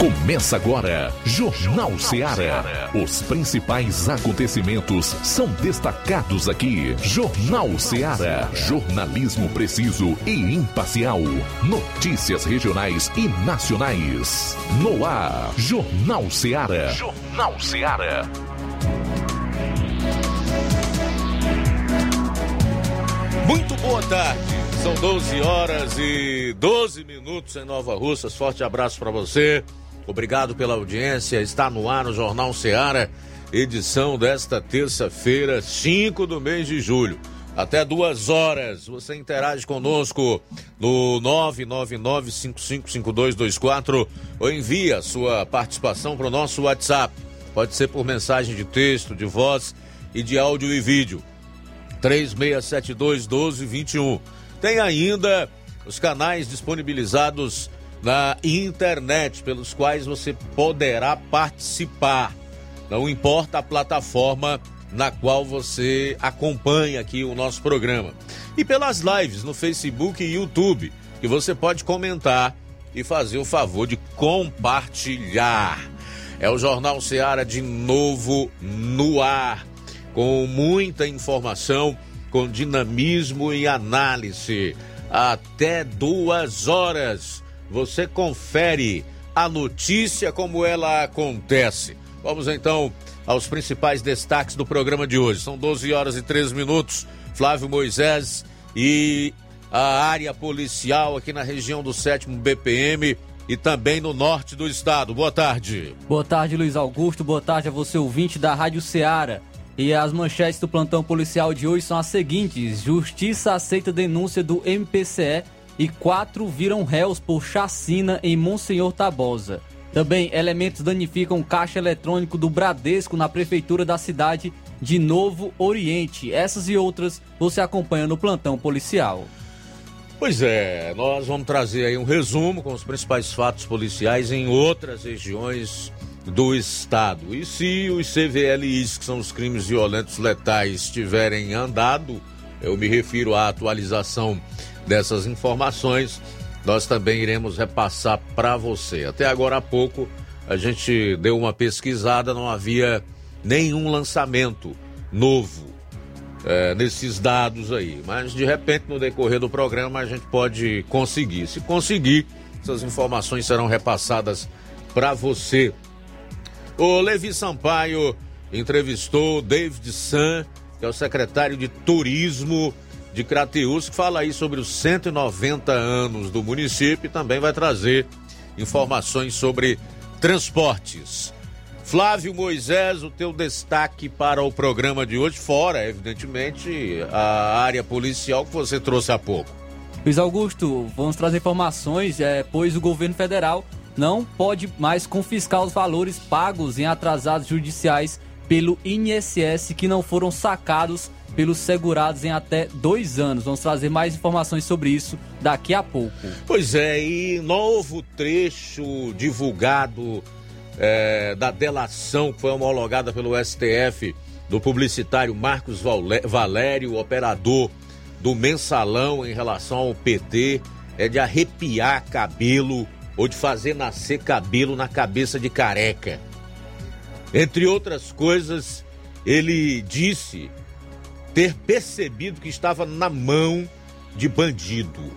Começa agora, Jornal Ceará. Os principais acontecimentos são destacados aqui. Jornal Ceará. Jornalismo preciso e imparcial. Notícias regionais e nacionais. No ar, Jornal Ceará. Jornal Ceará. Muito boa tarde. São 12 horas e 12 minutos em Nova Russas. Forte abraço para você. Obrigado pela audiência. Está no ar o Jornal Seara, edição desta terça-feira, 5 do mês de julho. Até duas horas. Você interage conosco no 999-555224 ou envia sua participação para o nosso WhatsApp. Pode ser por mensagem de texto, de voz e de áudio e vídeo. 3672 1221. Tem ainda os canais disponibilizados na internet, pelos quais você poderá participar. Não importa a plataforma na qual você acompanha aqui o nosso programa. E pelas lives no Facebook e YouTube, que você pode comentar e fazer o favor de compartilhar. É o Jornal Seara de novo no ar, com muita informação, com dinamismo e análise. Até duas horas você confere a notícia como ela acontece. Vamos então aos principais destaques do programa de hoje. São 12 horas e 13 minutos. Flávio Moisés e a área policial aqui na região do 7 BPM e também no norte do estado. Boa tarde. Boa tarde, Luiz Augusto. Boa tarde a você, ouvinte da Rádio Ceará. E as manchetes do plantão policial de hoje são as seguintes: Justiça aceita denúncia do MPCE e quatro viram réus por chacina em Monsenhor Tabosa. Também elementos danificam caixa eletrônico do Bradesco na prefeitura da cidade de Novo Oriente. Essas e outras você acompanha no plantão policial. Pois é, nós vamos trazer aí um resumo com os principais fatos policiais em outras regiões do estado. E se os CVLIs, que são os crimes violentos letais, tiverem andado, eu me refiro à atualização dessas informações, nós também iremos repassar para você. Até agora há pouco a gente deu uma pesquisada, não havia nenhum lançamento novo é, nesses dados aí. Mas de repente, no decorrer do programa, a gente pode conseguir. Se conseguir, essas informações serão repassadas para você. O Levi Sampaio entrevistou David San, que é o secretário de Turismo de Crateus, que fala aí sobre os 190 anos do município e também vai trazer informações sobre transportes. Flávio Moisés, o teu destaque para o programa de hoje, fora, evidentemente, a área policial que você trouxe há pouco. Luiz Augusto, vamos trazer informações, é, pois o governo federal não pode mais confiscar os valores pagos em atrasados judiciais pelo INSS que não foram sacados pelos segurados em até dois anos. Vamos trazer mais informações sobre isso daqui a pouco. Pois é, e novo trecho divulgado é, da delação que foi homologada pelo STF do publicitário Marcos Valério, operador do mensalão em relação ao PT, é de arrepiar cabelo ou de fazer nascer cabelo na cabeça de careca. Entre outras coisas, ele disse ter percebido que estava na mão de bandido.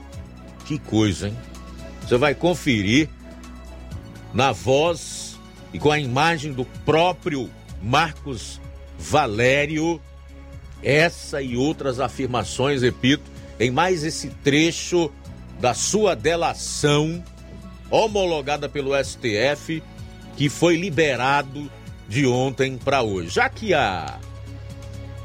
Que coisa, hein? Você vai conferir na voz e com a imagem do próprio Marcos Valério essa e outras afirmações, repito, em mais esse trecho da sua delação homologada pelo STF que foi liberado de ontem para hoje. Já que a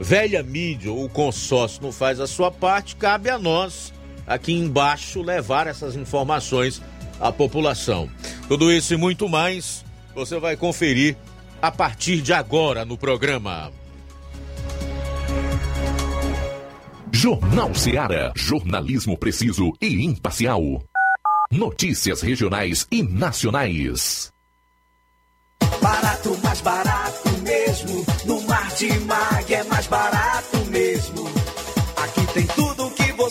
velha mídia ou o consórcio não faz a sua parte, cabe a nós aqui embaixo levar essas informações à população. Tudo isso e muito mais você vai conferir a partir de agora no programa. Jornal Seara. Jornalismo preciso e imparcial. Notícias regionais e nacionais. Barato, mais barato mesmo.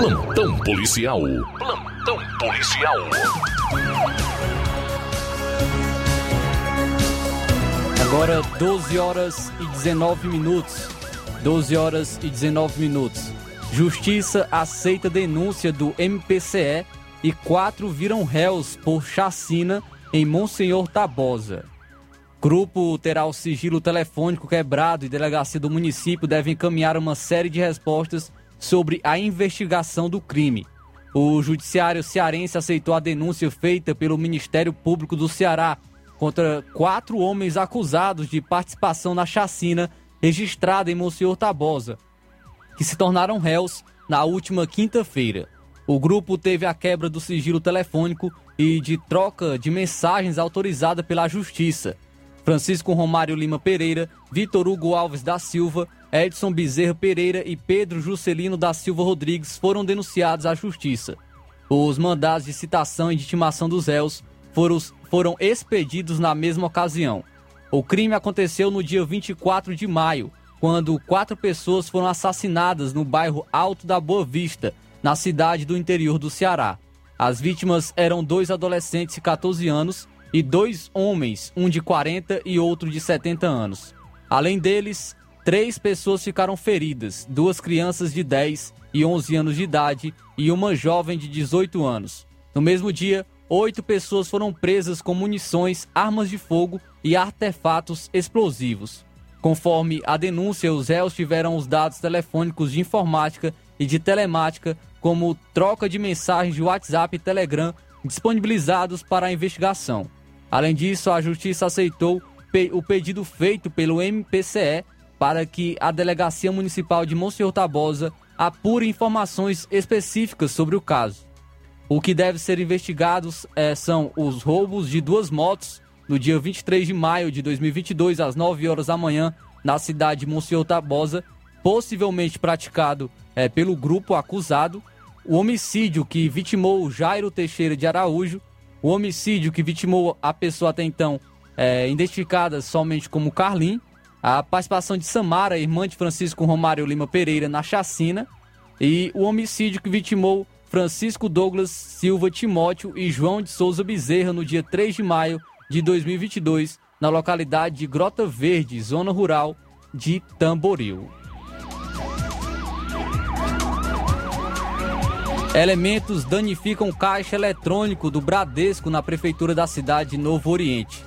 Plantão policial. Plantão policial. Agora 12 horas e 19 minutos. 12 horas e 19 minutos. Justiça aceita denúncia do MPCE e quatro viram réus por chacina em Monsenhor Tabosa. Grupo terá o sigilo telefônico quebrado e delegacia do município deve encaminhar uma série de respostas sobre a investigação do crime. O Judiciário Cearense aceitou a denúncia feita pelo Ministério Público do Ceará contra quatro homens acusados de participação na chacina registrada em Monsenhor Tabosa, que se tornaram réus na última quinta-feira. O grupo teve a quebra do sigilo telefônico e de troca de mensagens autorizada pela Justiça. Francisco Romário Lima Pereira, Vitor Hugo Alves da Silva, Edson Bezerra Pereira e Pedro Juscelino da Silva Rodrigues foram denunciados à Justiça. Os mandados de citação e de intimação dos réus foram, foram expedidos na mesma ocasião. O crime aconteceu no dia 24 de maio, quando quatro pessoas foram assassinadas no bairro Alto da Boa Vista, na cidade do interior do Ceará. As vítimas eram dois adolescentes de 14 anos e dois homens, um de 40 e outro de 70 anos. Além deles, três pessoas ficaram feridas, duas crianças de 10 e 11 anos de idade e uma jovem de 18 anos. No mesmo dia, oito pessoas foram presas com munições, armas de fogo e artefatos explosivos. Conforme a denúncia, os réus tiveram os dados telefônicos de informática e de telemática, como troca de mensagens de WhatsApp e Telegram, disponibilizados para a investigação. Além disso, a Justiça aceitou o pedido feito pelo MPCE para que a Delegacia Municipal de Monsenhor Tabosa apure informações específicas sobre o caso. O que deve ser investigado é, são os roubos de duas motos no dia 23 de maio de 2022, às 9 horas da manhã, na cidade de Monsenhor Tabosa, possivelmente praticado é, pelo grupo acusado, o homicídio que vitimou Jairo Teixeira de Araújo, o homicídio que vitimou a pessoa até então é, identificada somente como Carlin, a participação de Samara, irmã de Francisco Romário Lima Pereira, na chacina, e o homicídio que vitimou Francisco Douglas Silva Timóteo e João de Souza Bezerra no dia 3 de maio de 2022, na localidade de Grota Verde, zona rural de Tamboril. Elementos danificam caixa eletrônico do Bradesco na prefeitura da cidade de Novo Oriente.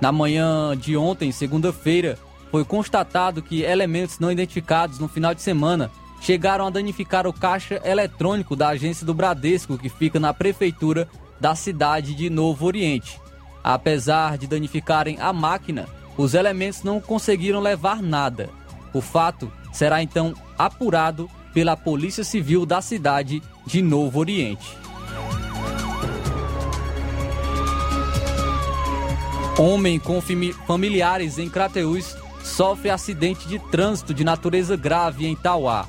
Na manhã de ontem, segunda-feira, foi constatado que elementos não identificados no final de semana chegaram a danificar o caixa eletrônico da agência do Bradesco, que fica na prefeitura da cidade de Novo Oriente. Apesar de danificarem a máquina, os elementos não conseguiram levar nada. O fato será então apurado pela Polícia Civil da cidade de Novo Oriente. Homem com familiares em Crateús sofre acidente de trânsito de natureza grave em Tauá.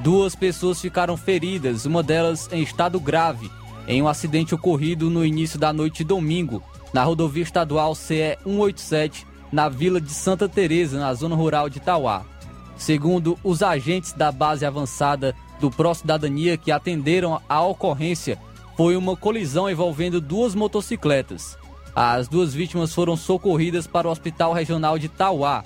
Duas pessoas ficaram feridas, uma delas em estado grave, em um acidente ocorrido no início da noite de domingo, na rodovia estadual CE 187, na vila de Santa Teresa, na zona rural de Tauá. Segundo os agentes da base avançada do Pró Cidadania que atenderam a ocorrência, foi uma colisão envolvendo duas motocicletas. As duas vítimas foram socorridas para o Hospital Regional de Tauá,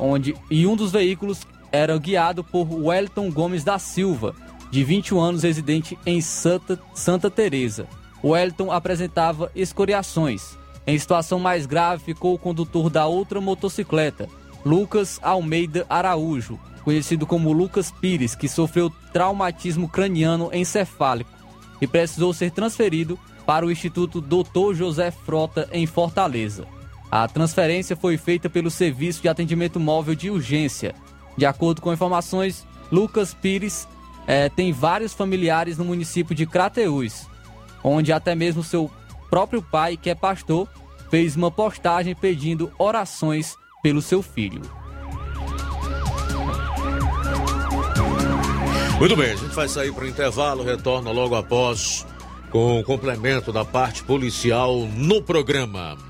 onde e um dos veículos era guiado por Wellington Gomes da Silva, de 21 anos, residente em Santa, Santa Teresa. Wellington apresentava escoriações. Em situação mais grave ficou o condutor da outra motocicleta, Lucas Almeida Araújo, conhecido como Lucas Pires, que sofreu traumatismo craniano encefálico e precisou ser transferido para o Instituto Dr. José Frota, em Fortaleza. A transferência foi feita pelo Serviço de Atendimento Móvel de Urgência. De acordo com informações, Lucas Pires eh, tem vários familiares no município de Crateús, onde até mesmo seu próprio pai, que é pastor, fez uma postagem pedindo orações pelo seu filho. Muito bem, a gente vai sair para o intervalo, retorna logo após com o complemento da parte policial no programa.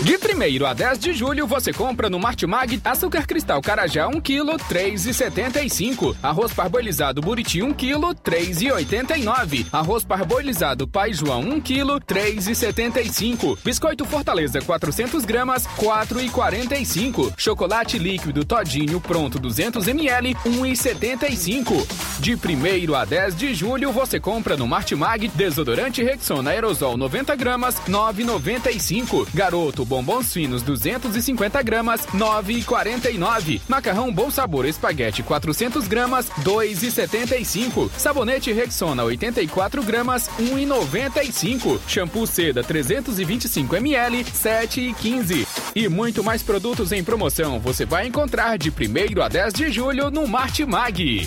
De 1 a 10 de julho, você compra no Martimag açúcar cristal Carajá 1 kg, 3,75. Arroz parbolizado Buriti 1 kg, 3,89. Arroz parbolizado Pai João 1 kg, 3,75. Biscoito Fortaleza 400 gramas, 4,45. Chocolate líquido Todinho pronto 200 ml, 1,75. De 1 a 10 de julho, você compra no Martimag desodorante Rexona aerosol 90 gramas, 9,95. Garoto bombons finos 250 gramas, 9,49. Macarrão Bom Sabor espaguete 400 gramas, 2,75. Sabonete Rexona 84 gramas, 1,95. Shampoo Seda 325 ml, 7,15. E muito mais produtos em promoção você vai encontrar de 1 a 10 de julho no Martimag.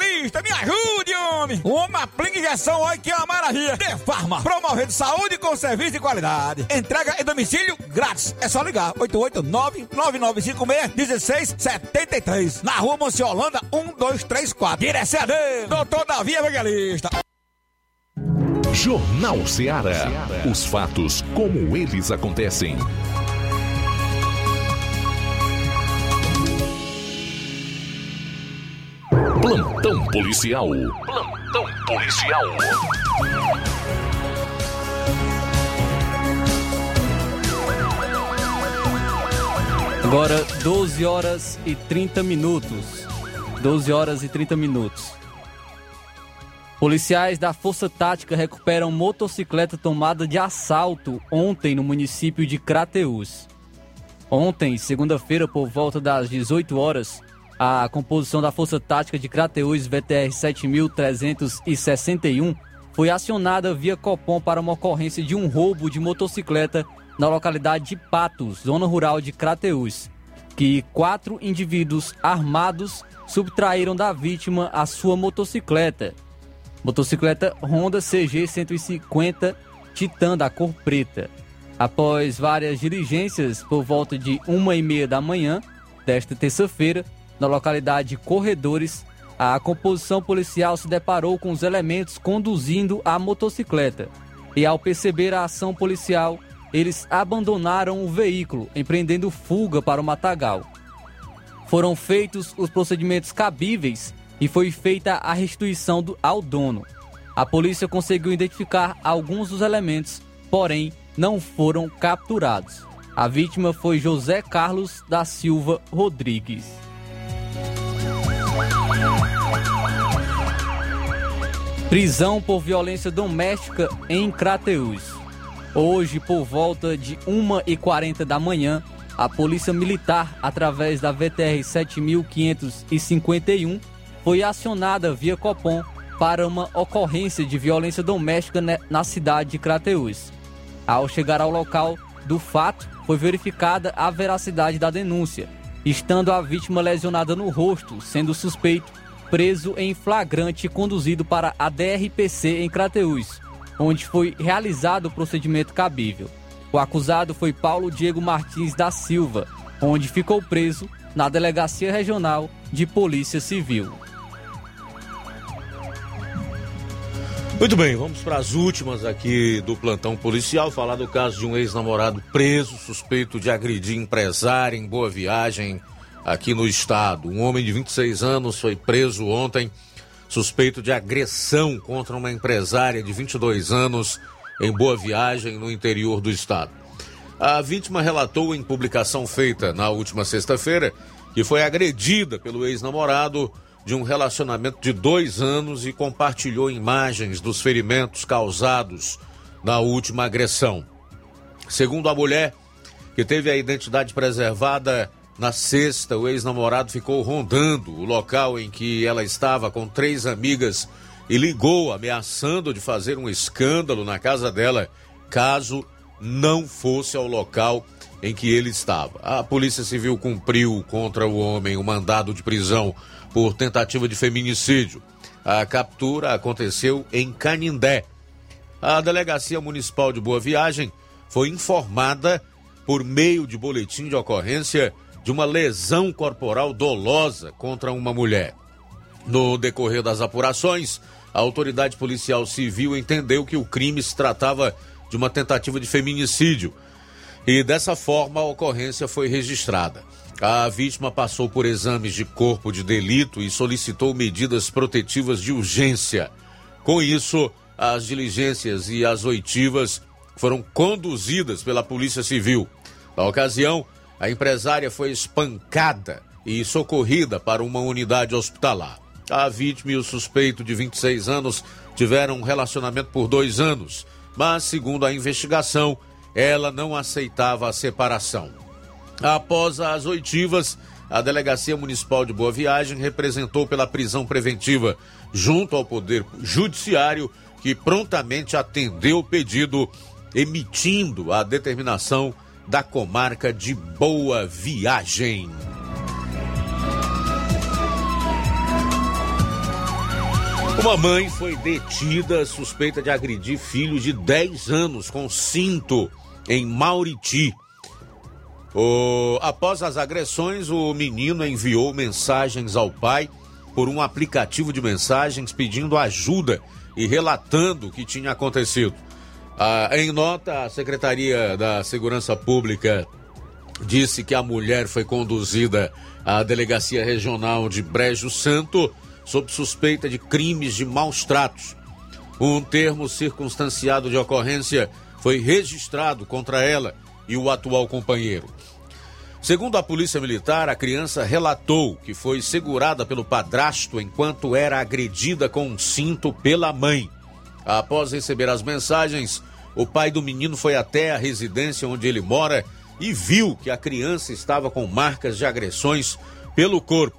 me ajude, homem. Uma aplica injeção, olha que é uma maravilha. De Farma, promovendo saúde com serviço de qualidade. Entrega em domicílio grátis. É só ligar, 889-9956-1673. Na rua Monsiolanda, 1234. Direção dele, doutor Davi Evangelista. Jornal Ceará. Os fatos como eles acontecem. Plantão policial. Plantão policial. Agora 12 horas e 30 minutos. 12 horas e 30 minutos. Policiais da Força Tática recuperam motocicleta tomada de assalto ontem no município de Crateús. Ontem, segunda-feira, por volta das 18 horas, a composição da Força Tática de Crateús VTR 7361 foi acionada via Copom para uma ocorrência de um roubo de motocicleta na localidade de Patos, zona rural de Crateús, que quatro indivíduos armados subtraíram da vítima a sua motocicleta. Motocicleta Honda CG 150 Titan da cor preta. Após várias diligências por volta de uma e meia da manhã desta terça-feira, na localidade Corredores, a composição policial se deparou com os elementos conduzindo a motocicleta. E ao perceber a ação policial, eles abandonaram o veículo, empreendendo fuga para o matagal. Foram feitos os procedimentos cabíveis e foi feita a restituição do, ao dono. A polícia conseguiu identificar alguns dos elementos, porém não foram capturados. A vítima foi José Carlos da Silva Rodrigues. Prisão por violência doméstica em Crateús. Hoje, por volta de 1h40 da manhã, a Polícia Militar, através da VTR 7551, foi acionada via Copom para uma ocorrência de violência doméstica na cidade de Crateús. Ao chegar ao local do fato, foi verificada a veracidade da denúncia, estando a vítima lesionada no rosto, sendo suspeito preso em flagrante e conduzido para a DRPC em Crateús, onde foi realizado o procedimento cabível. O acusado foi Paulo Diego Martins da Silva, onde ficou preso na Delegacia Regional de Polícia Civil. Muito bem, vamos para as últimas aqui do plantão policial. Falar do caso de um ex-namorado preso, suspeito de agredir empresário em Boa Viagem, aqui no estado. Um homem de 26 anos foi preso ontem, suspeito de agressão contra uma empresária de 22 anos em Boa Viagem, no interior do estado. A vítima relatou em publicação feita na última sexta-feira que foi agredida pelo ex-namorado de um relacionamento de dois anos e compartilhou imagens dos ferimentos causados na última agressão. Segundo a mulher, que teve a identidade preservada na sexta, o ex-namorado ficou rondando o local em que ela estava com três amigas e ligou ameaçando de fazer um escândalo na casa dela caso não fosse ao local em que ele estava. A Polícia Civil cumpriu contra o homem o mandado de prisão por tentativa de feminicídio. A captura aconteceu em Canindé. A Delegacia Municipal de Boa Viagem foi informada por meio de boletim de ocorrência de uma lesão corporal dolosa contra uma mulher. No decorrer das apurações, a autoridade policial civil entendeu que o crime se tratava de uma tentativa de feminicídio e dessa forma a ocorrência foi registrada. A vítima passou por exames de corpo de delito e solicitou medidas protetivas de urgência. Com isso, as diligências e as oitivas foram conduzidas pela Polícia Civil. Na ocasião, a empresária foi espancada e socorrida para uma unidade hospitalar. A vítima e o suspeito de 26 anos tiveram um relacionamento por dois anos, mas, segundo a investigação, ela não aceitava a separação. Após as oitivas, a Delegacia Municipal de Boa Viagem representou pela prisão preventiva junto ao Poder Judiciário, que prontamente atendeu o pedido, emitindo a determinação da comarca de Boa Viagem. Uma mãe foi detida suspeita de agredir filho de 10 anos com cinto em Mauriti. O... Após as agressões, o menino enviou mensagens ao pai por um aplicativo de mensagens pedindo ajuda e relatando o que tinha acontecido. Ah, em nota, a Secretaria da Segurança Pública disse que a mulher foi conduzida à Delegacia Regional de Brejo Santo sob suspeita de crimes de maus tratos. Um termo circunstanciado de ocorrência foi registrado contra ela e o atual companheiro. Segundo a Polícia Militar, a criança relatou que foi segurada pelo padrasto enquanto era agredida com um cinto pela mãe. Após receber as mensagens, o pai do menino foi até a residência onde ele mora e viu que a criança estava com marcas de agressões pelo corpo.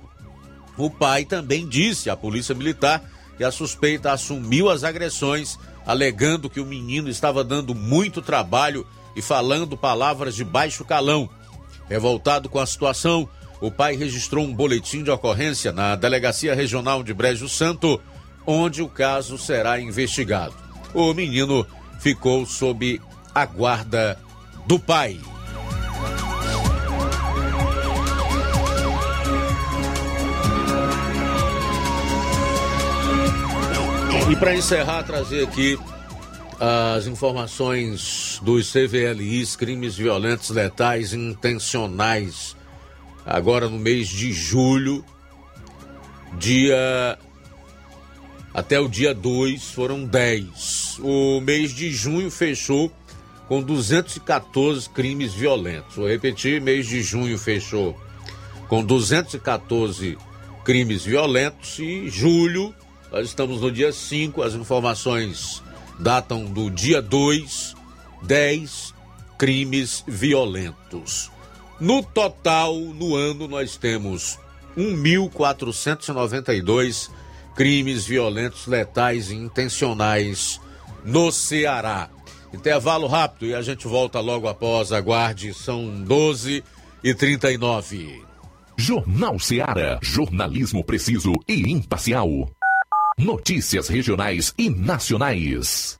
O pai também disse à Polícia Militar que a suspeita assumiu as agressões, alegando que o menino estava dando muito trabalho e falando palavras de baixo calão. Revoltado com a situação, o pai registrou um boletim de ocorrência na Delegacia Regional de Brejo Santo, onde o caso será investigado. O menino ficou sob a guarda do pai. E para encerrar, trazer aqui as informações dos CVLIs, crimes violentos, letais, intencionais. Agora no mês de julho, dia. Até o dia 2 foram 10. O mês de junho fechou com 214 crimes violentos. Vou repetir: mês de junho fechou com 214 crimes violentos e julho, nós estamos no dia 5, as informações datam do dia 2, 10 crimes violentos. No total, no ano, nós temos 1.492 crimes violentos, letais e intencionais no Ceará. Intervalo rápido e a gente volta logo após. Aguarde, são 12 e 39. Jornal Ceará, jornalismo preciso e imparcial. Notícias regionais e nacionais.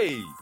Hey!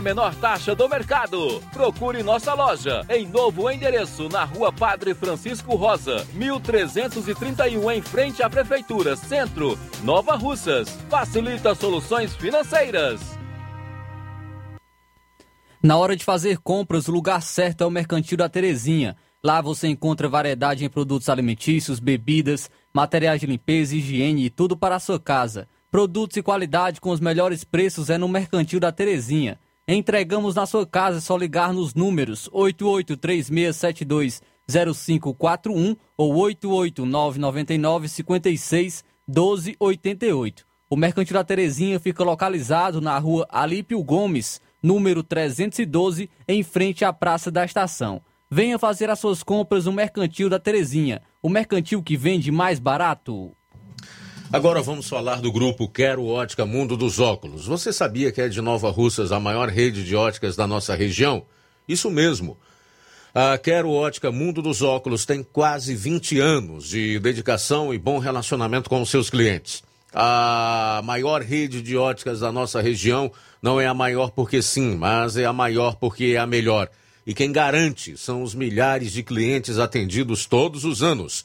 menor taxa do mercado. Procure nossa loja em novo endereço na Rua Padre Francisco Rosa, 1331 em frente à Prefeitura Centro, Nova Russas. Facilita soluções financeiras. Na hora de fazer compras, o lugar certo é o Mercantil da Terezinha. Lá você encontra variedade em produtos alimentícios, bebidas, materiais de limpeza, higiene e tudo para a sua casa. Produtos e qualidade com os melhores preços é no Mercantil da Terezinha. Entregamos na sua casa, é só ligar nos números 8836720541 ou 88999561288. O Mercantil da Terezinha fica localizado na rua Alípio Gomes, número 312, em frente à Praça da Estação. Venha fazer as suas compras no Mercantil da Terezinha, o mercantil que vende mais barato. Agora vamos falar do grupo Quero Ótica Mundo dos Óculos. Você sabia que é de Nova Russas a maior rede de óticas da nossa região? Isso mesmo. A Quero Ótica Mundo dos Óculos tem quase 20 anos de dedicação e bom relacionamento com os seus clientes. A maior rede de óticas da nossa região não é a maior porque sim, mas é a maior porque é a melhor. E quem garante são os milhares de clientes atendidos todos os anos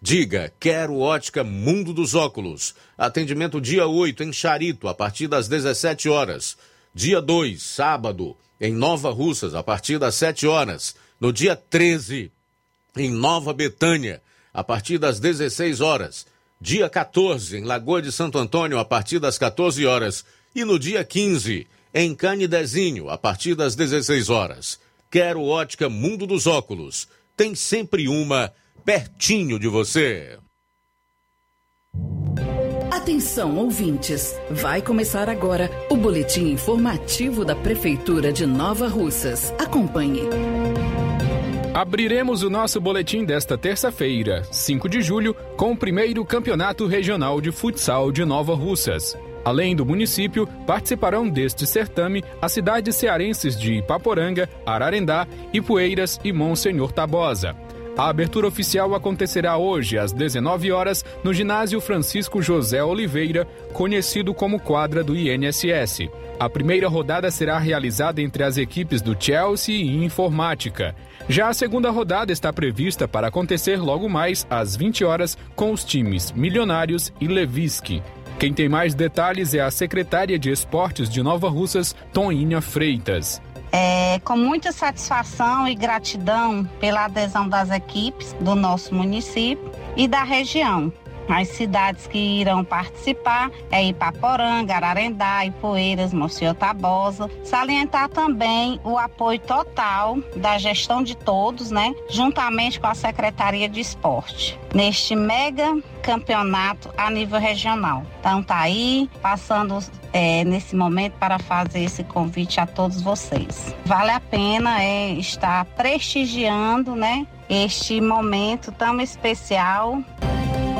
Diga, quero ótica Mundo dos Óculos. Atendimento dia 8 em Charito, a partir das 17 horas. Dia 2, sábado, em Nova Russas, a partir das 7 horas. No dia 13, em Nova Betânia, a partir das 16 horas. Dia 14, em Lagoa de Santo Antônio, a partir das 14 horas. E no dia 15, em Canidezinho, a partir das 16 horas. Quero ótica Mundo dos Óculos. Tem sempre uma pertinho de você. Atenção, ouvintes! Vai começar agora o boletim informativo da Prefeitura de Nova Russas. Acompanhe. Abriremos o nosso boletim desta terça-feira, 5 de julho, com o primeiro Campeonato Regional de Futsal de Nova Russas. Além do município, participarão deste certame as cidades cearenses de Ipaporanga, Ararendá, Ipueiras e Monsenhor Tabosa. A abertura oficial acontecerá hoje, às 19 horas, no ginásio Francisco José Oliveira, conhecido como quadra do INSS. A primeira rodada será realizada entre as equipes do Chelsea e Informática. Já a segunda rodada está prevista para acontecer logo mais às 20 horas com os times Milionários e Leviski. Quem tem mais detalhes é a secretária de Esportes de Nova Russas, Toninha Freitas. É, com muita satisfação e gratidão pela adesão das equipes do nosso município e da região. As cidades que irão participar é Ipaporanga, Ararendá, Ipueiras, Monsenhor Tabosa. Salientar também o apoio total da gestão de todos, né? Juntamente com a Secretaria de Esporte, neste mega campeonato a nível regional. Então tá aí, passando é, nesse momento para fazer esse convite a todos vocês. Vale a pena é, estar prestigiando, né? Este momento tão especial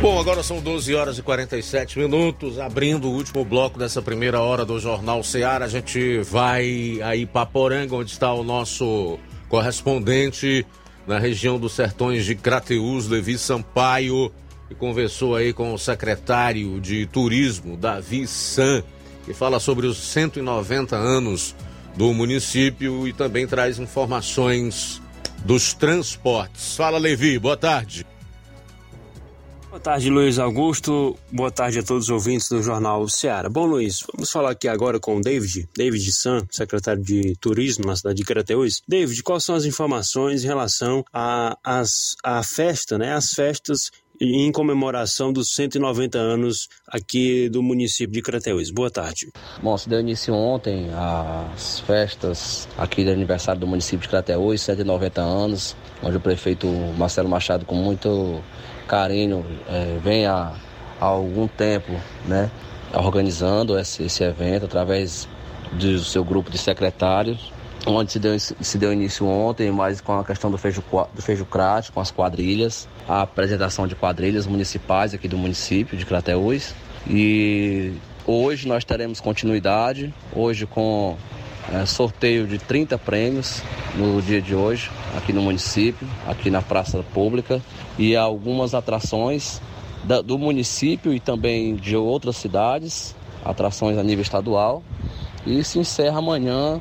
Bom, agora são 12 horas e 47 minutos, abrindo o último bloco dessa primeira hora do Jornal Ceará. A gente vai aí para Poranga, onde está o nosso correspondente na região dos Sertões de Crateús, Levi Sampaio, e conversou aí com o secretário de Turismo, Davi San, que fala sobre os 190 anos do município e também traz informações dos transportes. Fala, Levi, boa tarde. Boa tarde, Luiz Augusto. Boa tarde a todos os ouvintes do Jornal Ceará. Bom, Luiz, vamos falar aqui agora com o David, David San, secretário de Turismo na cidade de Crateús. David, quais são as informações em relação à a, a, festa, né? As festas em comemoração dos 190 anos aqui do município de Crateús. Boa tarde. Bom, se deu início ontem as festas aqui do aniversário do município de Crateús, 190 anos, onde o prefeito Marcelo Machado, com muito carinho, é, vem há, há, algum tempo, né, organizando esse, esse evento através do seu grupo de secretários, onde se deu, se deu início ontem, mas com a questão do feijo, do feijo crate, com as quadrilhas, a apresentação de quadrilhas municipais aqui do município de Crateús. E hoje nós teremos continuidade, hoje com é, sorteio de 30 prêmios no dia de hoje, aqui no município, aqui na Praça Pública, e algumas atrações da, do município e também de outras cidades, atrações a nível estadual. E se encerra amanhã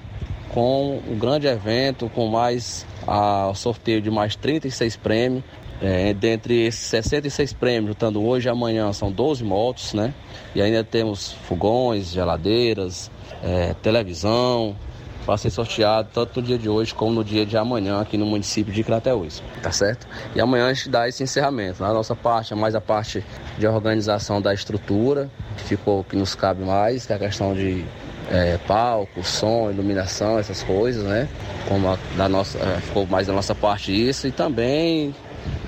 com um grande evento, com mais a sorteio de mais 36 prêmios. É, dentre esses 66 prêmios, juntando hoje e amanhã, são 12 motos, né? E ainda temos fogões, geladeiras, é, televisão, para ser sorteado tanto no dia de hoje como no dia de amanhã aqui no município de Crateús, tá certo? E amanhã a gente dá esse encerramento. Na nossa parte é mais a parte de organização da estrutura, que ficou que nos cabe mais, que é a questão de é, palco, som, iluminação, essas coisas, né? Como a, da nossa, é, ficou mais da nossa parte isso e também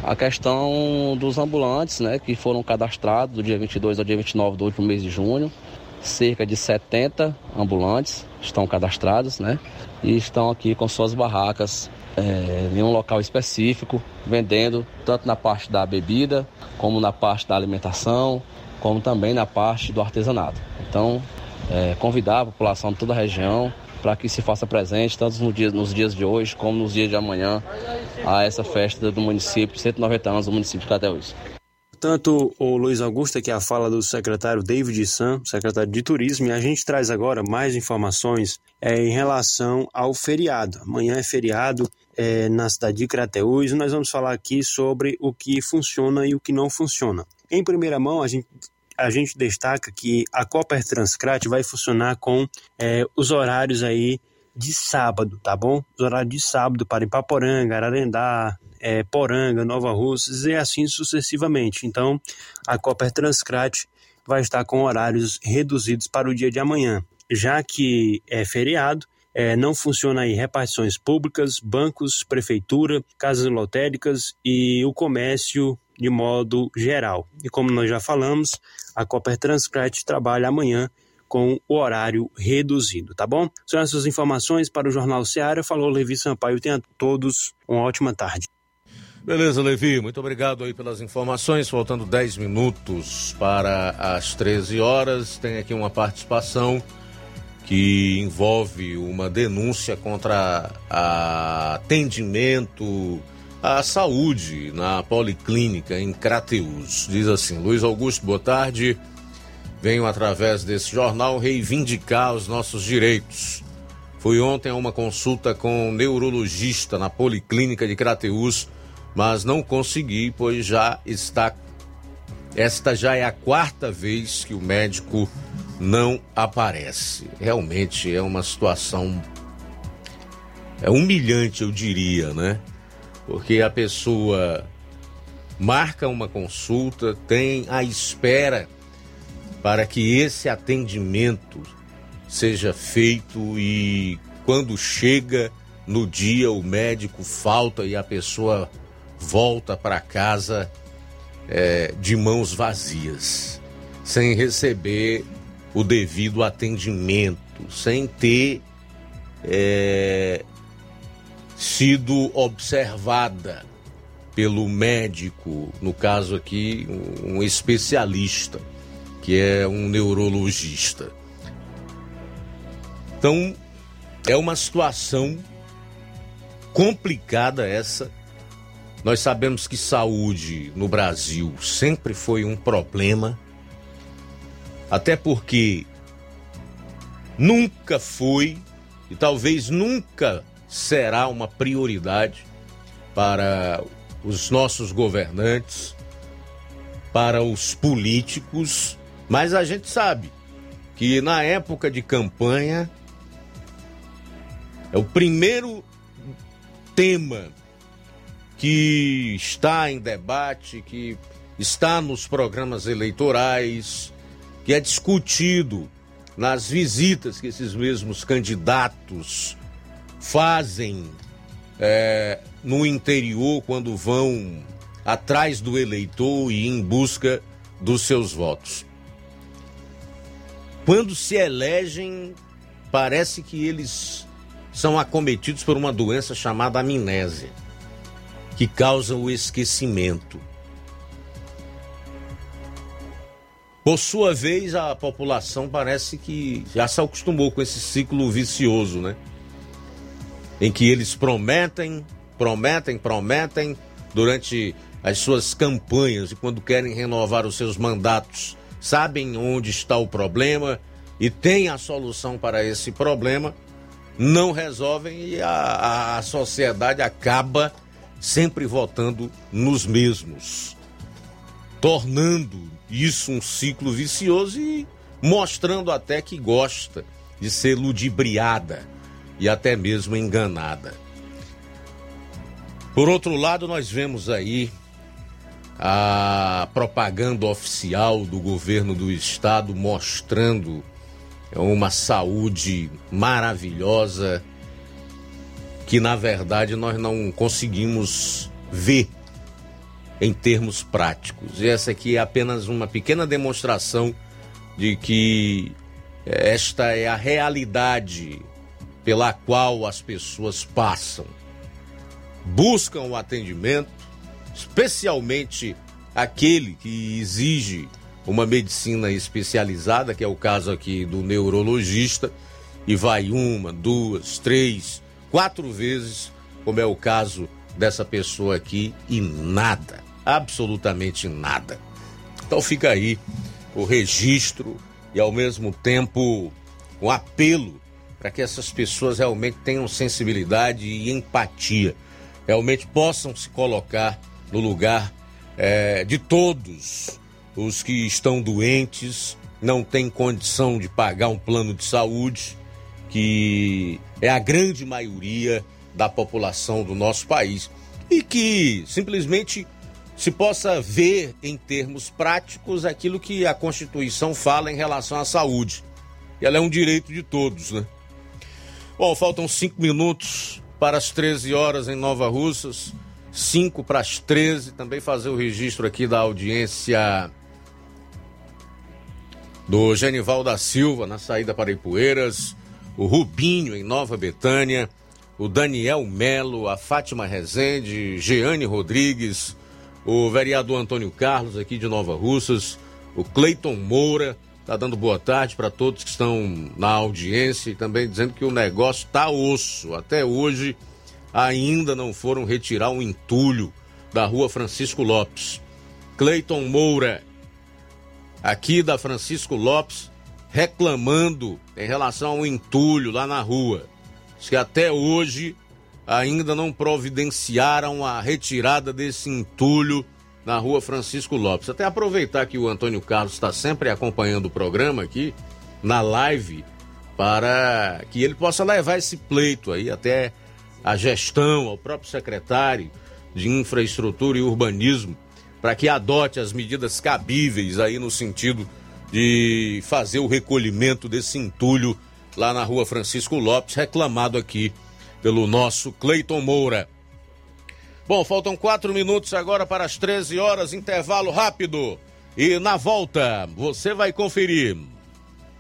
a questão dos ambulantes, né, que foram cadastrados do dia 22 ao dia 29 do último mês de junho cerca de 70 ambulantes estão cadastrados, né? E estão aqui com suas barracas é, em um local específico, vendendo tanto na parte da bebida, como na parte da alimentação, como também na parte do artesanato. Então, é, convidar a população de toda a região para que se faça presente, tanto nos dias, nos dias de hoje como nos dias de amanhã, a essa festa do município, 190 anos do município de Crateús. Tanto o Luiz Augusto, que é a fala do secretário David Sam, secretário de Turismo, e a gente traz agora mais informações é, em relação ao feriado. Amanhã é feriado é, na cidade de Crateús e nós vamos falar aqui sobre o que funciona e o que não funciona. Em primeira mão, a gente a gente destaca que a Copper Transcrat vai funcionar com é, os horários aí de sábado, tá bom? Os horários de sábado para Ipaporanga, Ararendá, é, Poranga, Nova Russas e assim sucessivamente. Então, a Copper Transcrat vai estar com horários reduzidos para o dia de amanhã. Já que é feriado, é, não funciona aí repartições públicas, bancos, prefeitura, casas lotéricas e o comércio de modo geral. E como nós já falamos, a Copper Transcrat trabalha amanhã com o horário reduzido, tá bom? São essas informações para o Jornal Seara. Falou Levi Sampaio. Tenha todos uma ótima tarde. Beleza, Levi, muito obrigado aí pelas informações. Faltando 10 minutos para as 13 horas, tem aqui uma participação que envolve uma denúncia contra atendimento à saúde na Policlínica em Crateus. Diz assim: Luiz Augusto, boa tarde. Venho através desse jornal reivindicar os nossos direitos. Fui ontem a uma consulta com um neurologista na Policlínica de Crateus mas não consegui, pois já está. Esta já é a quarta vez que o médico não aparece. Realmente é uma situação é humilhante, eu diria, né? Porque a pessoa marca uma consulta, tem a espera para que esse atendimento seja feito e quando chega no dia o médico falta e a pessoa volta para casa é, de mãos vazias, sem receber o devido atendimento, sem ter é, sido observada pelo médico, no caso aqui, um especialista, que é um neurologista. Então, é uma situação complicada essa. Nós sabemos que saúde no Brasil sempre foi um problema, até porque nunca foi e talvez nunca será uma prioridade para os nossos governantes, para os políticos, mas a gente sabe que na época de campanha é o primeiro tema que está em debate, que está nos programas eleitorais, que é discutido nas visitas que esses mesmos candidatos fazem é, no interior quando vão atrás do eleitor e em busca dos seus votos. Quando se elegem, parece que eles são acometidos por uma doença chamada amnésia, que causa o esquecimento. Por sua vez, a população parece que já se acostumou com esse ciclo vicioso, né? Em que eles prometem, prometem, prometem durante as suas campanhas e quando querem renovar os seus mandatos, sabem onde está o problema e têm a solução para esse problema, não resolvem e a, a sociedade acaba sempre votando nos mesmos, tornando isso um ciclo vicioso e mostrando até que gosta de ser ludibriada e até mesmo enganada. Por outro lado, nós vemos aí a propaganda oficial do governo do estado mostrando uma saúde maravilhosa que na verdade nós não conseguimos ver em termos práticos. E essa aqui é apenas uma pequena demonstração de que esta é a realidade pela qual as pessoas passam. Buscam o atendimento, especialmente aquele que exige uma medicina especializada, que é o caso aqui do neurologista, e vai uma, duas, três, quatro vezes, como é o caso dessa pessoa aqui, e nada absolutamente nada. Então fica aí o registro e ao mesmo tempo um apelo para que essas pessoas realmente tenham sensibilidade e empatia, realmente possam se colocar no lugar é, de todos os que estão doentes, não têm condição de pagar um plano de saúde, que é a grande maioria da população do nosso país e que simplesmente se possa ver em termos práticos aquilo que a Constituição fala em relação à saúde. Ela é um direito de todos, né? Bom, faltam cinco minutos para as 13 horas em Nova Russas, cinco para as 13. Também fazer o registro aqui da audiência do Genival da Silva na saída para Ipueiras, o Rubinho em Nova Betânia, o Daniel Melo, a Fátima Rezende, Jeane Rodrigues, o vereador Antônio Carlos, aqui de Nova Russas, o Cleiton Moura, está dando boa tarde para todos que estão na audiência e também dizendo que o negócio está osso. Até hoje ainda não foram retirar um entulho da rua Francisco Lopes. Cleiton Moura, aqui da Francisco Lopes, reclamando em relação ao entulho lá na rua. Diz que até hoje ainda não providenciaram a retirada desse entulho na rua Francisco Lopes. Até aproveitar que o Antônio Carlos está sempre acompanhando o programa aqui, na live, para que ele possa levar esse pleito aí até a gestão, ao próprio secretário de Infraestrutura e Urbanismo, para que adote as medidas cabíveis aí no sentido de fazer o recolhimento desse entulho lá na rua Francisco Lopes, reclamado aqui pelo nosso Cleiton Moura. Bom, faltam quatro minutos agora para as 13 horas, intervalo rápido. E na volta, você vai conferir.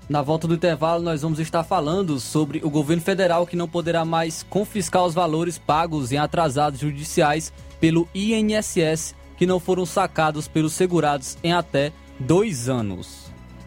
Na volta do intervalo, nós vamos estar falando sobre o governo federal que não poderá mais confiscar os valores pagos em atrasados judiciais pelo INSS que não foram sacados pelos segurados em até dois anos.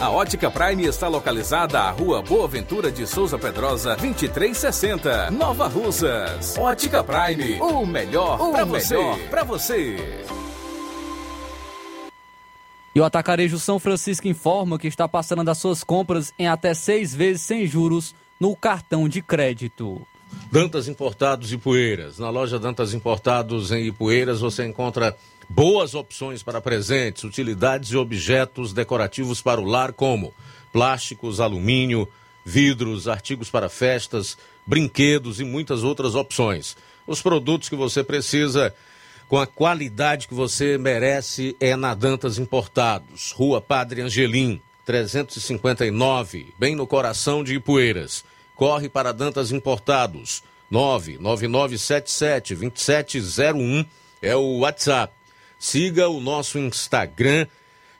A Ótica Prime está localizada à Rua Boa Ventura de Souza Pedrosa, 2360, Nova Russas. Ótica Prime, o melhor para você. Pra você. E o Atacarejo São Francisco informa que está passando as suas compras em até seis vezes sem juros no cartão de crédito. Dantas Importados e Poeiras. Na loja Dantas Importados em Ipueiras você encontra boas opções para presentes, utilidades e objetos decorativos para o lar, como plásticos, alumínio, vidros, artigos para festas, brinquedos e muitas outras opções. Os produtos que você precisa com a qualidade que você merece é na Dantas Importados, Rua Padre Angelim, 359, bem no coração de Ipueiras. Corre para Dantas Importados, 999772701 é o WhatsApp. Siga o nosso Instagram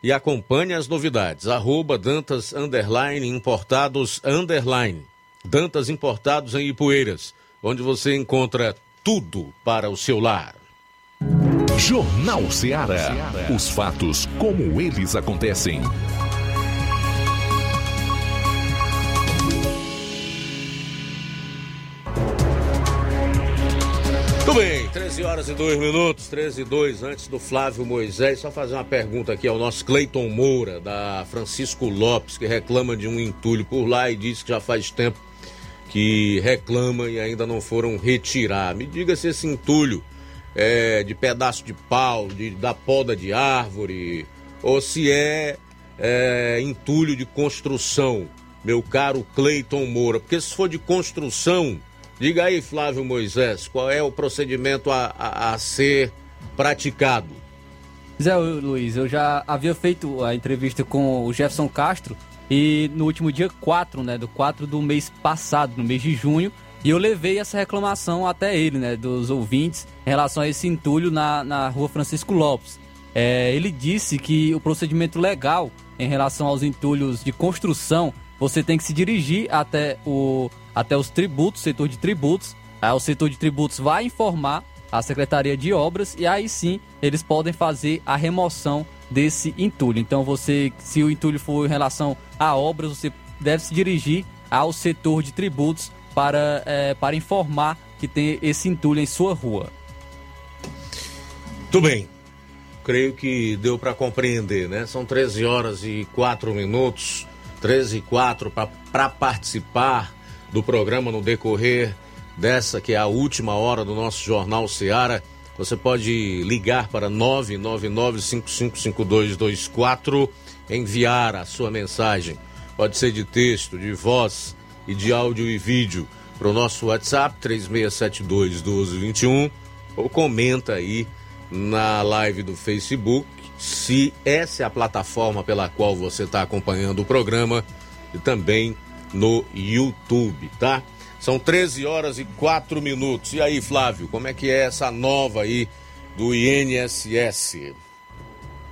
e acompanhe as novidades. Arroba Dantas Underline Importados Underline. Dantas Importados em Ipueiras, onde você encontra tudo para o seu lar. Jornal Ceará. Os fatos como eles acontecem. 13 horas e 2 minutos, 13 e 2 antes do Flávio Moisés. Só fazer uma pergunta aqui ao nosso Cleiton Moura, da Francisco Lopes, que reclama de um entulho por lá e diz que já faz tempo que reclama e ainda não foram retirar. Me diga se esse entulho é de pedaço de pau, de, da poda de árvore, ou se é, é entulho de construção, meu caro Cleiton Moura. Porque se for de construção, diga aí, Flávio Moisés, qual é o procedimento a, a, a ser praticado? Zé Luiz, eu já havia feito a entrevista com o Jefferson Castro e no último dia 4, né, do 4 do mês passado, no mês de junho, e eu levei essa reclamação até ele, né, dos ouvintes, em relação a esse entulho na, na rua Francisco Lopes. É, ele disse que o procedimento legal em relação aos entulhos de construção, você tem que se dirigir até, o, até os tributos, setor de tributos. Aí o setor de tributos vai informar a Secretaria de Obras e aí sim eles podem fazer a remoção desse entulho. Então você, se o entulho for em relação a obras, você deve se dirigir ao setor de tributos para, é, para informar que tem esse entulho em sua rua. Tudo bem. Creio que deu para compreender, né? São 13 horas e 4 minutos, 13 e 4 para participar do programa no decorrer dessa que é a última hora do nosso Jornal Seara. Você pode ligar para 999-555224, enviar a sua mensagem. Pode ser de texto, de voz e de áudio e vídeo para o nosso WhatsApp 3672 1221 ou comenta aí na live do Facebook se essa é a plataforma pela qual você está acompanhando o programa e também no YouTube, tá? São 13 horas e 4 minutos. E aí, Flávio, como é que é essa nova aí do INSS?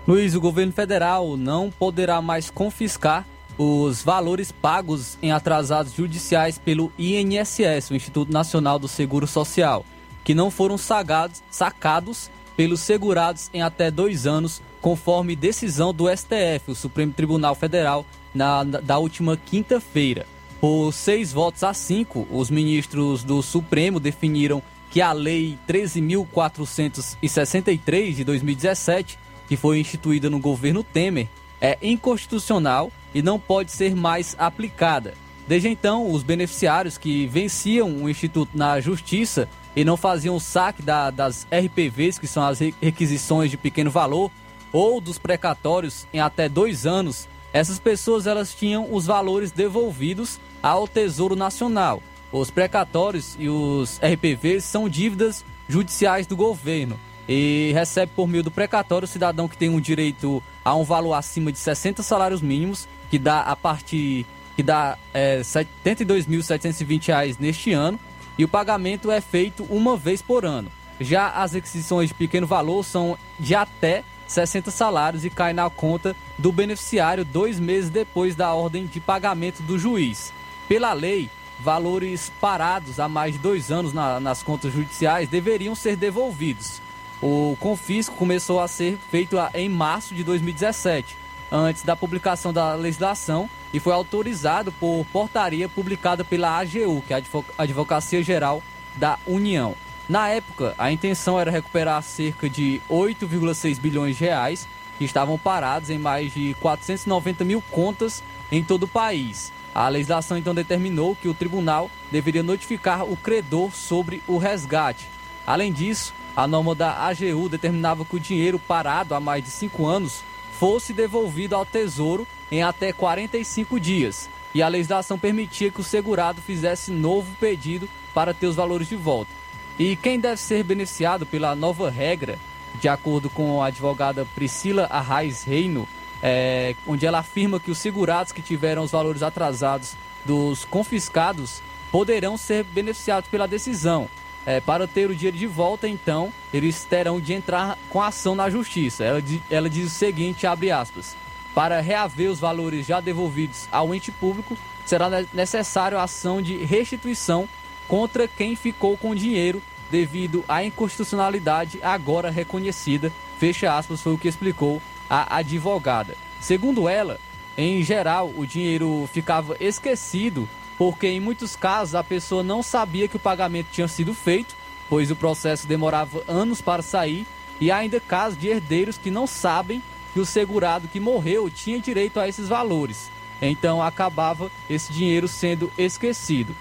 Luiz, o governo federal não poderá mais confiscar os valores pagos em atrasados judiciais pelo INSS, o Instituto Nacional do Seguro Social, que não foram sagados, sacados pelos segurados em até dois anos, conforme decisão do STF, o Supremo Tribunal Federal, na, da última quinta-feira. Por seis votos a cinco, os ministros do Supremo definiram que a Lei 13.463 de 2017, que foi instituída no governo Temer, é inconstitucional e não pode ser mais aplicada. Desde então, os beneficiários que venciam o Instituto na Justiça e não faziam saque da, das RPVs, que são as requisições de pequeno valor, ou dos precatórios em até dois anos, essas pessoas elas tinham os valores devolvidos ao Tesouro Nacional. Os precatórios e os RPVs são dívidas judiciais do governo e recebe por meio do precatório o cidadão que tem um direito a um valor acima de 60 salários mínimos, que dá a partir que dá é, R$ 72.720 neste ano, e o pagamento é feito uma vez por ano. Já as requisições de pequeno valor são de até 60 salários e caem na conta do beneficiário dois meses depois da ordem de pagamento do juiz. Pela lei, valores parados há mais de dois anos na, nas contas judiciais deveriam ser devolvidos. O confisco começou a ser feito em março de 2017, antes da publicação da legislação, e foi autorizado por portaria publicada pela AGU, que é a Advocacia Geral da União. Na época, a intenção era recuperar cerca de 8,6 bilhões de reais que estavam parados em mais de 490 mil contas em todo o país. A legislação então determinou que o tribunal deveria notificar o credor sobre o resgate. Além disso, a norma da AGU determinava que o dinheiro parado há mais de cinco anos fosse devolvido ao Tesouro em até 45 dias. E a legislação permitia que o segurado fizesse novo pedido para ter os valores de volta. E quem deve ser beneficiado pela nova regra, de acordo com a advogada Priscila Arraes Reino, é, onde ela afirma que os segurados que tiveram os valores atrasados dos confiscados poderão ser beneficiados pela decisão. É, para ter o dinheiro de volta, então, eles terão de entrar com ação na justiça. Ela, ela diz o seguinte, abre aspas, para reaver os valores já devolvidos ao ente público, será necessário a ação de restituição contra quem ficou com dinheiro devido à inconstitucionalidade agora reconhecida. Fecha aspas, foi o que explicou a advogada. Segundo ela, em geral, o dinheiro ficava esquecido porque em muitos casos a pessoa não sabia que o pagamento tinha sido feito, pois o processo demorava anos para sair, e ainda casos de herdeiros que não sabem que o segurado que morreu tinha direito a esses valores. Então acabava esse dinheiro sendo esquecido.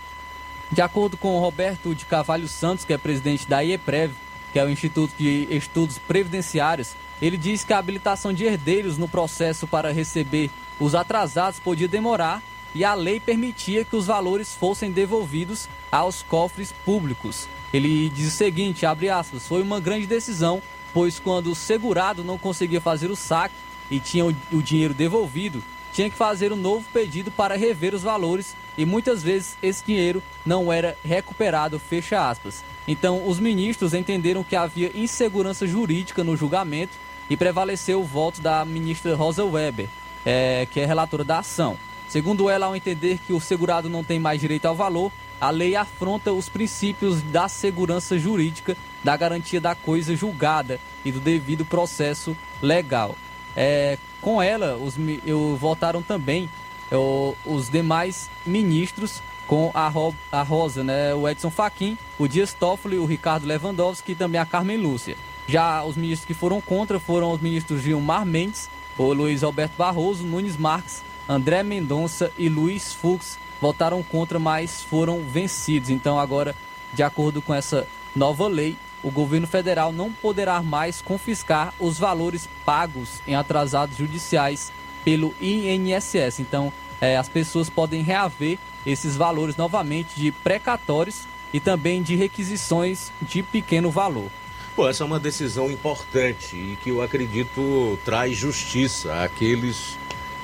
De acordo com Roberto de Cavalho Santos, que é presidente da IEPREV, que é o Instituto de Estudos Previdenciários, ele diz que a habilitação de herdeiros no processo para receber os atrasados podia demorar e a lei permitia que os valores fossem devolvidos aos cofres públicos. Ele diz o seguinte, aspas, foi uma grande decisão, pois quando o segurado não conseguia fazer o saque e tinha o dinheiro devolvido, tinha que fazer um novo pedido para rever os valores e muitas vezes esse dinheiro não era recuperado, fecha aspas. Então, os ministros entenderam que havia insegurança jurídica no julgamento e prevaleceu o voto da ministra Rosa Weber, é, que é relatora da ação. Segundo ela, ao entender que o segurado não tem mais direito ao valor, a lei afronta os princípios da segurança jurídica, da garantia da coisa julgada e do devido processo legal. É, com ela, os, eu votaram também eu, os demais ministros com a, Ro, a Rosa, né, o Edson Fachin, o Dias Toffoli, o Ricardo Lewandowski e também a Carmen Lúcia. Já os ministros que foram contra foram os ministros Gilmar Mendes, o Luiz Alberto Barroso, Nunes Marques, André Mendonça e Luiz Fux votaram contra, mas foram vencidos. Então agora, de acordo com essa nova lei, o governo federal não poderá mais confiscar os valores pagos em atrasados judiciais pelo INSS. Então, é, as pessoas podem reaver esses valores novamente de precatórios e também de requisições de pequeno valor. Pô, essa é uma decisão importante e que eu acredito traz justiça àqueles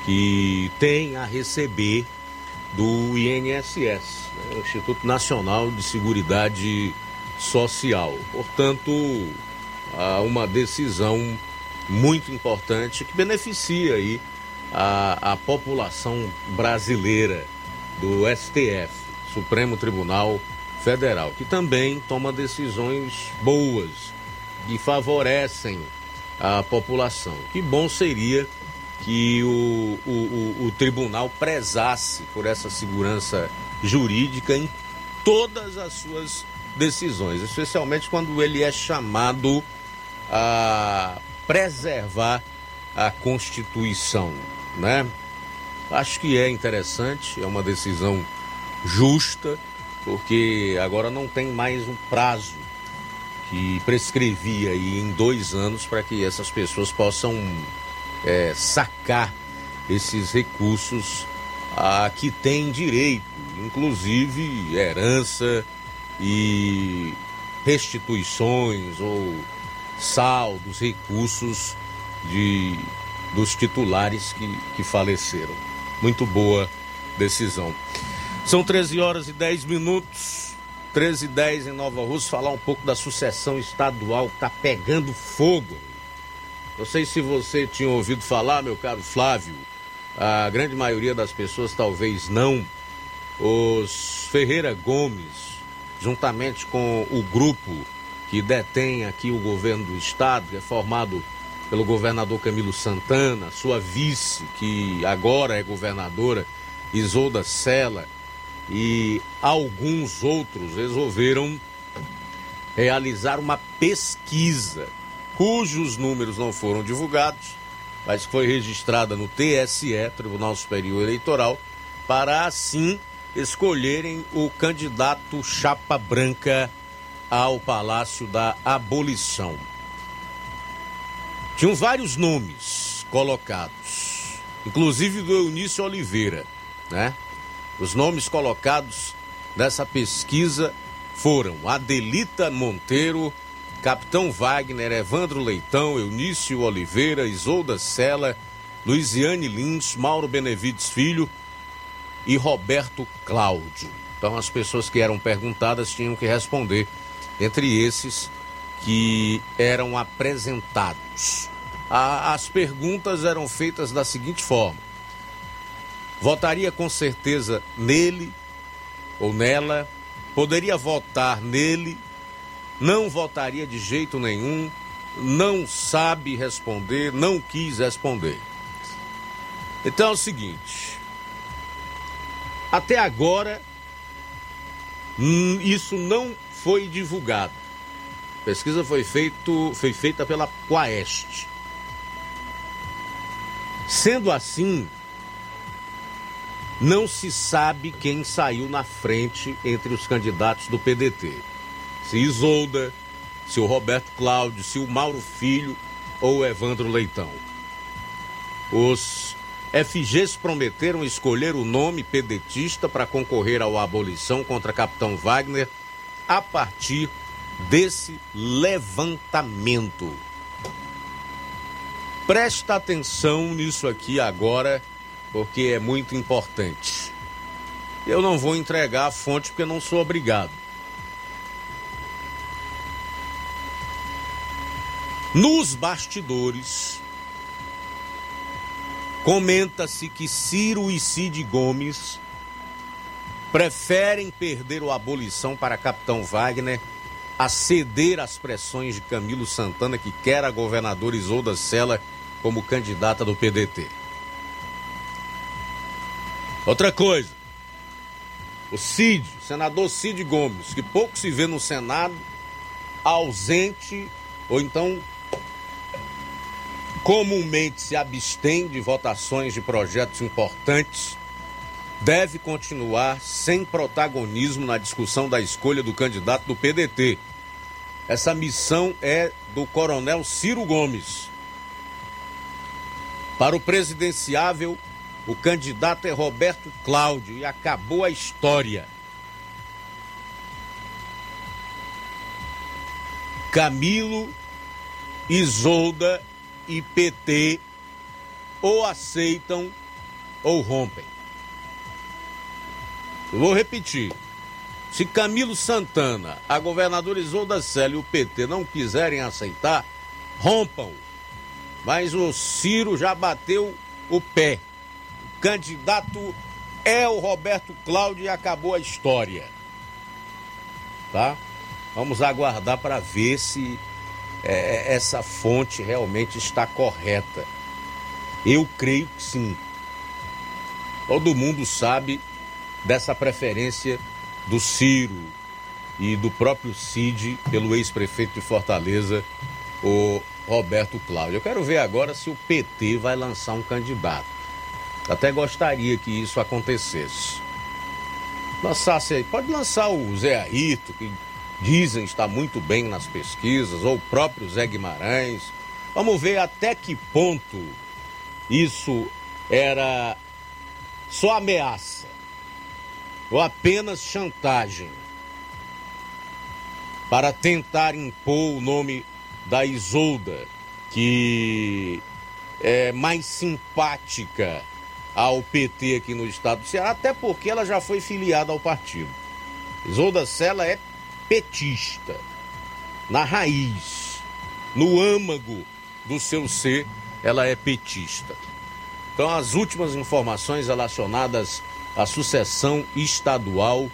que têm a receber do INSS, né, Instituto Nacional de Seguridade Social. Portanto, há uma decisão muito importante que beneficia aí a, a população brasileira do STF, Supremo Tribunal Federal, que também toma decisões boas e favorecem a população. Que bom seria que o, o, o, o tribunal prezasse por essa segurança jurídica em todas as suas decisões, especialmente quando ele é chamado a preservar a Constituição, né? Acho que é interessante, é uma decisão justa, porque agora não tem mais um prazo que prescrevia aí em dois anos para que essas pessoas possam é, sacar esses recursos a que têm direito, inclusive herança e restituições ou saldos, recursos de, dos titulares que, que faleceram. Muito boa decisão. São 13 horas e 10 minutos. 13 e 10 em Nova Rússia. Falar um pouco da sucessão estadual que está pegando fogo. Não sei se você tinha ouvido falar, meu caro Flávio. A grande maioria das pessoas talvez não. Os Ferreira Gomes, juntamente com o grupo que detém aqui o governo do estado, que é formado pelo governador Camilo Santana, sua vice, que agora é governadora, Isolda Sela, e alguns outros resolveram realizar uma pesquisa, cujos números não foram divulgados, mas foi registrada no TSE, Tribunal Superior Eleitoral, para assim escolherem o candidato chapa branca ao Palácio da Abolição. Tinham vários nomes colocados, inclusive do Eunício Oliveira, né? Os nomes colocados nessa pesquisa foram Adelita Monteiro, Capitão Wagner, Evandro Leitão, Eunício Oliveira, Isolda Sela, Luiziane Lins, Mauro Benevides Filho e Roberto Cláudio. Então as pessoas que eram perguntadas tinham que responder entre esses que eram apresentados. as perguntas eram feitas da seguinte forma: votaria com certeza nele ou nela, poderia votar nele não votaria de jeito nenhum, não sabe responder, não quis responder. Então é o seguinte: até agora, hum, isso não foi divulgado. A pesquisa foi, feito, foi feita pela Quaest. Sendo assim, não se sabe quem saiu na frente entre os candidatos do PDT se Isolda, se o Roberto Cláudio, se o Mauro Filho ou o Evandro Leitão. Os FGs prometeram escolher o nome pedetista para concorrer ao abolição contra Capitão Wagner a partir desse levantamento. Presta atenção nisso aqui agora, porque é muito importante. Eu não vou entregar a fonte porque não sou obrigado. Nos bastidores, comenta-se que Ciro e Cid Gomes preferem perder o abolição para Capitão Wagner a ceder às pressões de Camilo Santana, que quer a governadora Isolda Sela como candidata do PDT. Outra coisa, o Cid, o senador Cid Gomes, que pouco se vê no Senado, ausente ou então comumente se abstém de votações de projetos importantes, deve continuar sem protagonismo na discussão da escolha do candidato do PDT. Essa missão é do coronel Ciro Gomes. Para o presidenciável, o candidato é Roberto Cláudio e acabou a história. Camilo, Isolda e PT ou aceitam ou rompem. Eu vou repetir. Se Camilo Santana, a governadora Isolda Célia e o PT não quiserem aceitar, rompam. Mas o Ciro já bateu o pé. O candidato é o Roberto Cláudio e acabou a história. Tá? Vamos aguardar para ver se é, essa fonte realmente está correta. Eu creio que sim. Todo mundo sabe dessa preferência do Ciro e do próprio Cid pelo ex-prefeito de Fortaleza, o Roberto Cláudio. Eu quero ver agora se o PT vai lançar um candidato. Até gostaria que isso acontecesse. Lançasse aí, pode lançar o Zé Arito, que dizem estar muito bem nas pesquisas, ou o próprio Zé Guimarães. Vamos ver até que ponto isso era só ameaça ou apenas chantagem para tentar impor o nome da Isolda, que é mais simpática ao PT aqui no estado do Ceará, até porque ela já foi filiada ao partido. Isolda Sela é petista, na raiz, no âmago do seu ser, ela é petista. Então, as últimas informações relacionadas à sucessão estadual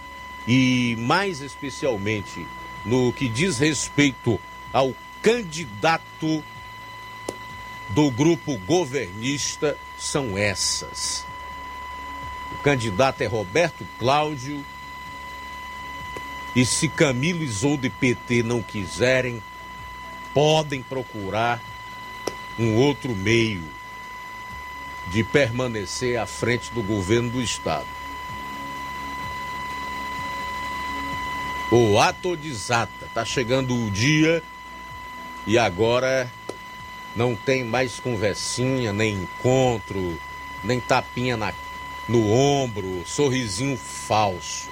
e, mais especialmente, no que diz respeito ao candidato do grupo governista são essas. O candidato é Roberto Cláudio e se Camilo Isoldo e PT não quiserem, podem procurar um outro meio. de permanecer à frente do governo do Estado. O ato desata. Tá chegando o dia e agora não tem mais conversinha, nem encontro, nem tapinha na, no ombro, sorrisinho falso.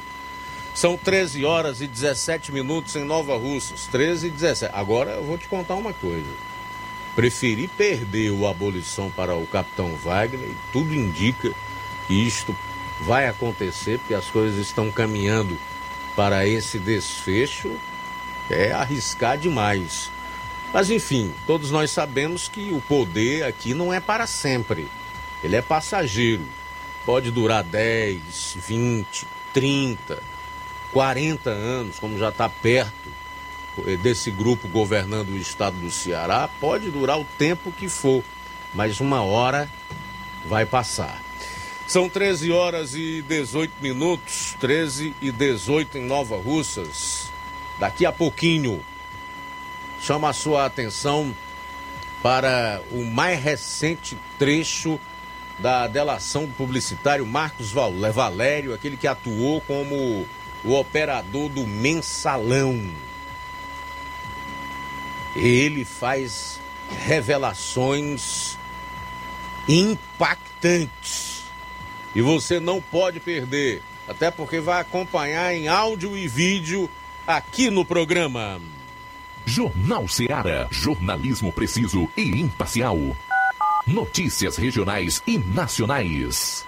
São 13 horas e 17 minutos em Nova Russas. 13 e 17. Agora eu vou te contar uma coisa. Preferi perder o abolição para o capitão Wagner e tudo indica que isto vai acontecer, porque as coisas estão caminhando para esse desfecho. É arriscar demais. Mas enfim, todos nós sabemos que o poder aqui não é para sempre. Ele é passageiro. Pode durar 10, 20, 30, 40 anos, como já está perto desse grupo governando o estado do Ceará, pode durar o tempo que for, mas uma hora vai passar. São 13 horas e 18 minutos, 13 e 18 em Nova Russas. Daqui a pouquinho, chama a sua atenção para o mais recente trecho da delação do publicitário Marcos Valério, aquele que atuou como o operador do mensalão. Ele faz revelações impactantes e você não pode perder, até porque vai acompanhar em áudio e vídeo aqui no programa. Jornal Seara. Jornalismo preciso e imparcial. Notícias regionais e nacionais.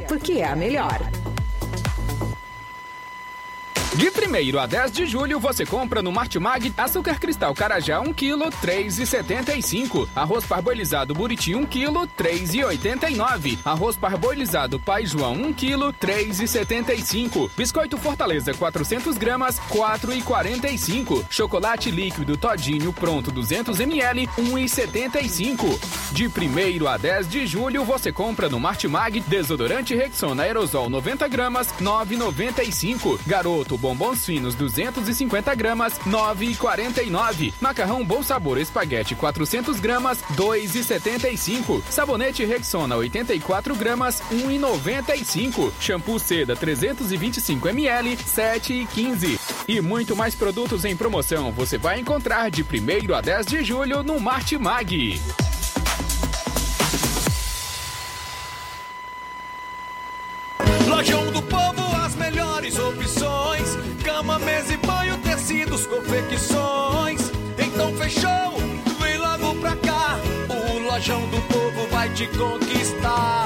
porque é a melhor. De 1 a 10 de julho, você compra no Martimag açúcar cristal Carajá 1 kg, 3,75. Arroz parboilizado Buriti 1 kg, 3,89. Arroz parboilizado Pai João 1 kg, 3,75. Biscoito Fortaleza 400 gramas, 4,45. Chocolate líquido Todinho pronto 200 ml, 1,75. De 1 a 10 de julho, você compra no Martimag desodorante Rexona aerosol 90 gramas, 9,95. Garoto bombons finos 250 gramas, 9,49. Macarrão Bom Sabor Espaguete 400 gramas, 2,75. Sabonete Rexona 84 gramas, 1,95. Shampoo Seda 325 ml, 7,15. E muito mais produtos em promoção você vai encontrar de 1 a 10 de julho no Martimag. Lojão do Povo, as melhores opções: cama, mesa e banho, tecidos, confecções. Então fechou, vem logo pra cá. O Lojão do Povo vai te conquistar.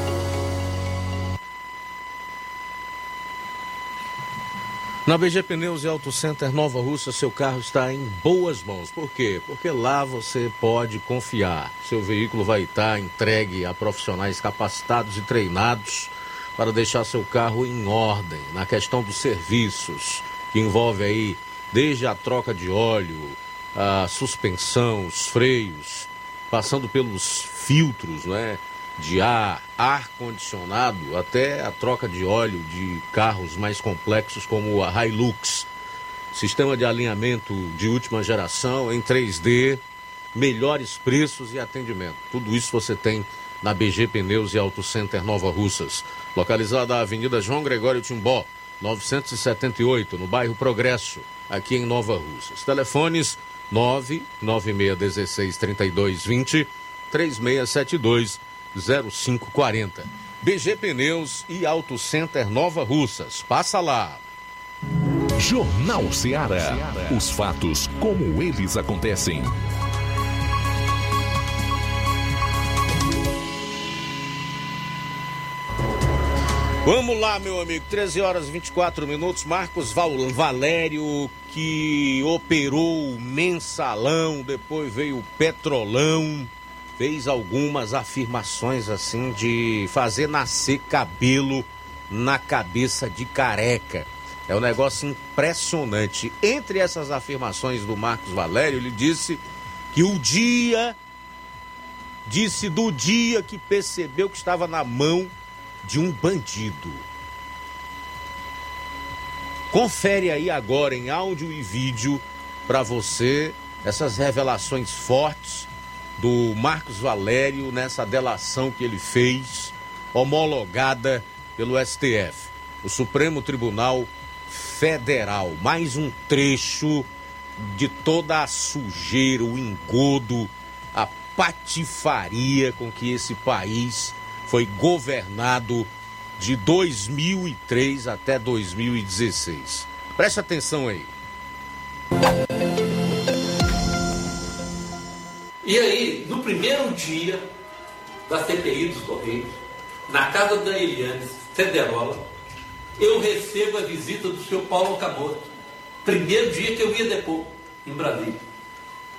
Na BG Pneus e Auto Center Nova Russa, seu carro está em boas mãos. Por quê? Porque lá você pode confiar. Seu veículo vai estar entregue a profissionais capacitados e treinados para deixar seu carro em ordem na questão dos serviços, que envolve aí desde a troca de óleo, a suspensão, os freios, passando pelos filtros, né? de ar, ar condicionado, até a troca de óleo de carros mais complexos como a Hilux. Sistema de alinhamento de última geração em 3D, melhores preços e atendimento. Tudo isso você tem na BG Pneus e Auto Center Nova Russas, localizada na Avenida João Gregório Timbó, 978, no bairro Progresso, aqui em Nova Russas. Telefones 99616 3220 3672 0540. BG Pneus e Auto Center Nova Russas. Passa lá. Jornal Ceará. Os fatos como eles acontecem. Vamos lá, meu amigo. 13 horas e 24 minutos. Marcos Val Valério, que operou o mensalão, depois veio o petrolão fez algumas afirmações assim de fazer nascer cabelo na cabeça de careca. É um negócio impressionante. Entre essas afirmações do Marcos Valério, ele disse que o dia disse do dia que percebeu que estava na mão de um bandido. Confere aí agora em áudio e vídeo para você essas revelações fortes do Marcos Valério nessa delação que ele fez, homologada pelo STF, o Supremo Tribunal Federal. Mais um trecho de toda a sujeira, o engodo, a patifaria com que esse país foi governado de 2003 até 2016. Preste atenção aí. E aí, no primeiro dia da CPI dos Correios, na casa da Eliane Federola, eu recebo a visita do senhor Paulo Camoto. Primeiro dia que eu ia depor em Brasília.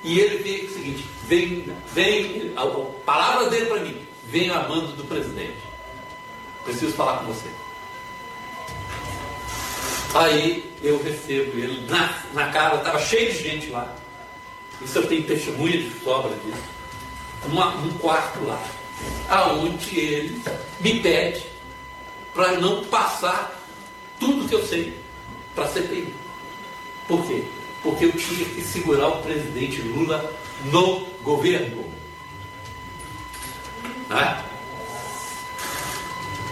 E ele veio o seguinte, vem, vem, a, a palavra dele para mim, venho a mando do presidente. Preciso falar com você. Aí eu recebo ele na, na casa, estava cheio de gente lá. Isso eu tenho testemunha de sobra disso. Uma, um quarto lá, aonde ele me pede para não passar tudo que eu sei para a CPI. Por quê? Porque eu tinha que segurar o presidente Lula no governo. Né?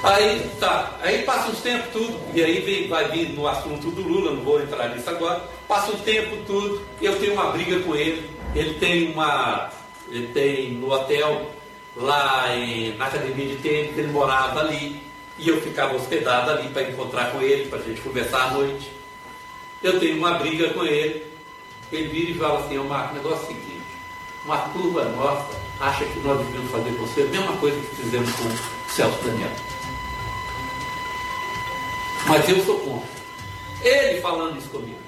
Aí tá, aí passa os tempos tudo, e aí vem, vai vir no assunto do Lula, não vou entrar nisso agora, passa o tempo tudo, eu tenho uma briga com ele, ele tem uma. Ele tem no hotel, lá em, na academia de tênis, ele morava ali, e eu ficava hospedado ali para encontrar com ele, para a gente conversar à noite. Eu tenho uma briga com ele, ele vira e fala assim, Marco, o negócio é o seguinte, uma turma nossa acha que nós devemos fazer com você a mesma coisa que fizemos com o Celso Daniel. Mas eu sou contra. Ele falando isso comigo.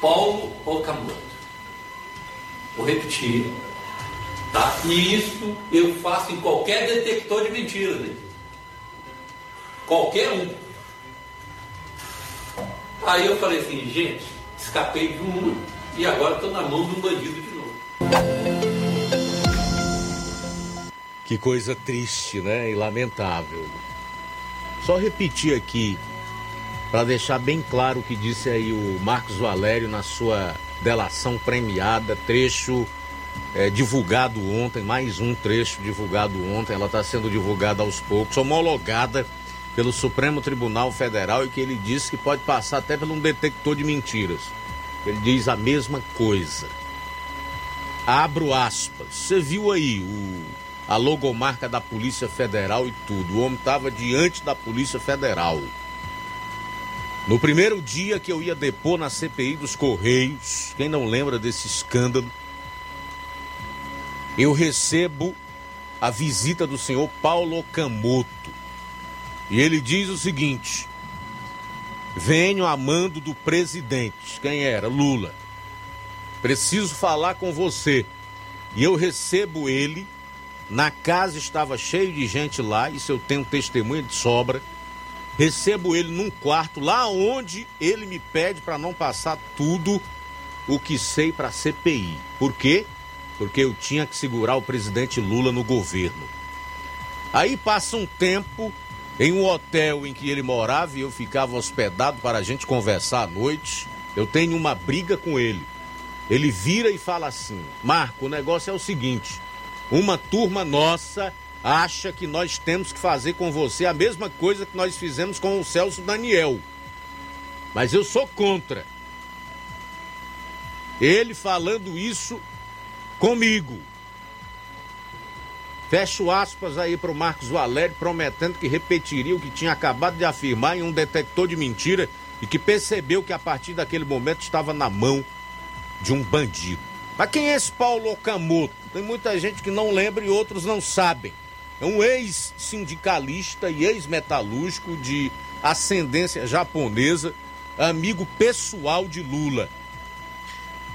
Paulo Okamoto. Vou repetir. Tá? E isso eu faço em qualquer detector de mentiras. Né? Qualquer um. Aí eu falei assim, gente, escapei de um e agora estou na mão de um bandido de novo. Que coisa triste, né? E lamentável. Só repetir aqui, para deixar bem claro o que disse aí o Marcos Valério na sua delação premiada, trecho é, divulgado ontem, mais um trecho divulgado ontem, ela está sendo divulgada aos poucos, homologada pelo Supremo Tribunal Federal e que ele disse que pode passar até por um detector de mentiras. Ele diz a mesma coisa. Abro aspas. Você viu aí o, a logomarca da Polícia Federal e tudo. O homem estava diante da Polícia Federal. No primeiro dia que eu ia depor na CPI dos Correios, quem não lembra desse escândalo, eu recebo a visita do senhor Paulo Camoto. E ele diz o seguinte: Venho a mando do presidente. Quem era? Lula. Preciso falar com você. E eu recebo ele. Na casa estava cheio de gente lá, isso eu tenho testemunha de sobra. Recebo ele num quarto, lá onde ele me pede para não passar tudo o que sei para a CPI. Por quê? Porque eu tinha que segurar o presidente Lula no governo. Aí passa um tempo, em um hotel em que ele morava e eu ficava hospedado para a gente conversar à noite. Eu tenho uma briga com ele. Ele vira e fala assim: Marco, o negócio é o seguinte: uma turma nossa acha que nós temos que fazer com você a mesma coisa que nós fizemos com o Celso Daniel. Mas eu sou contra. Ele falando isso comigo. Fecho aspas aí para o Marcos Valério, prometendo que repetiria o que tinha acabado de afirmar em um detector de mentira e que percebeu que a partir daquele momento estava na mão de um bandido. Mas quem é esse Paulo Okamoto? Tem muita gente que não lembra e outros não sabem. É um ex-sindicalista e ex-metalúrgico de ascendência japonesa, amigo pessoal de Lula.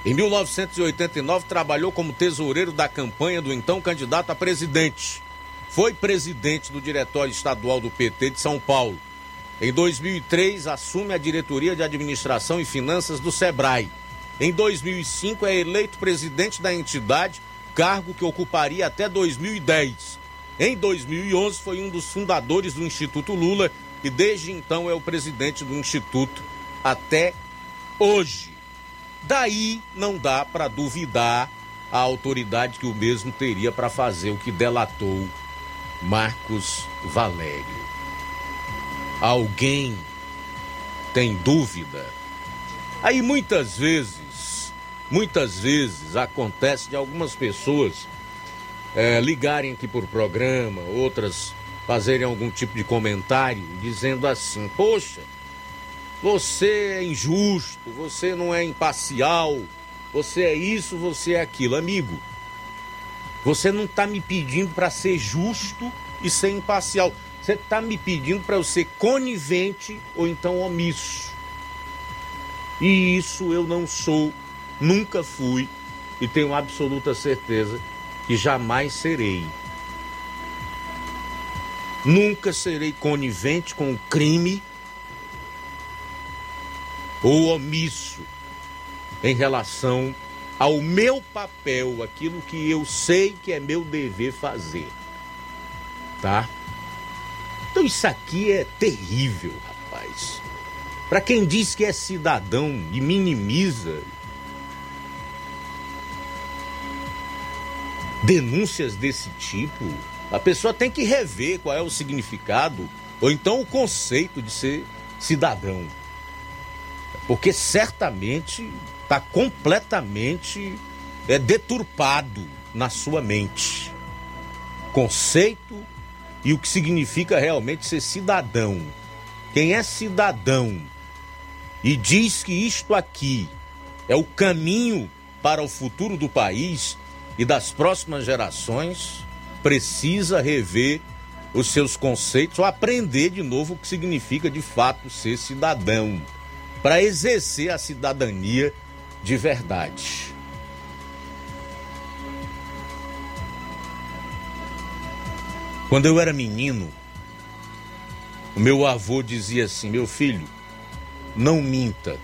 Em 1989, trabalhou como tesoureiro da campanha do então candidato a presidente. Foi presidente do Diretório Estadual do PT de São Paulo. Em 2003, assume a diretoria de administração e finanças do SEBRAE. Em 2005, é eleito presidente da entidade, cargo que ocuparia até 2010. Em 2011, foi um dos fundadores do Instituto Lula e desde então é o presidente do Instituto até hoje. Daí não dá para duvidar a autoridade que o mesmo teria para fazer o que delatou Marcos Valério. Alguém tem dúvida? Aí muitas vezes, muitas vezes acontece de algumas pessoas é, ligarem aqui por programa, outras fazerem algum tipo de comentário dizendo assim: Poxa, você é injusto, você não é imparcial, você é isso, você é aquilo. Amigo, você não está me pedindo para ser justo e ser imparcial. Você está me pedindo para eu ser conivente ou então omisso. E isso eu não sou, nunca fui e tenho absoluta certeza que jamais serei. Nunca serei conivente com o crime ou omisso em relação ao meu papel, aquilo que eu sei que é meu dever fazer. Tá? Então isso aqui é terrível, rapaz. Para quem diz que é cidadão e minimiza denúncias desse tipo, a pessoa tem que rever qual é o significado ou então o conceito de ser cidadão. Porque certamente está completamente é, deturpado na sua mente. Conceito e o que significa realmente ser cidadão. Quem é cidadão e diz que isto aqui é o caminho para o futuro do país e das próximas gerações, precisa rever os seus conceitos ou aprender de novo o que significa de fato ser cidadão, para exercer a cidadania de verdade. Quando eu era menino, o meu avô dizia assim: meu filho, não minta,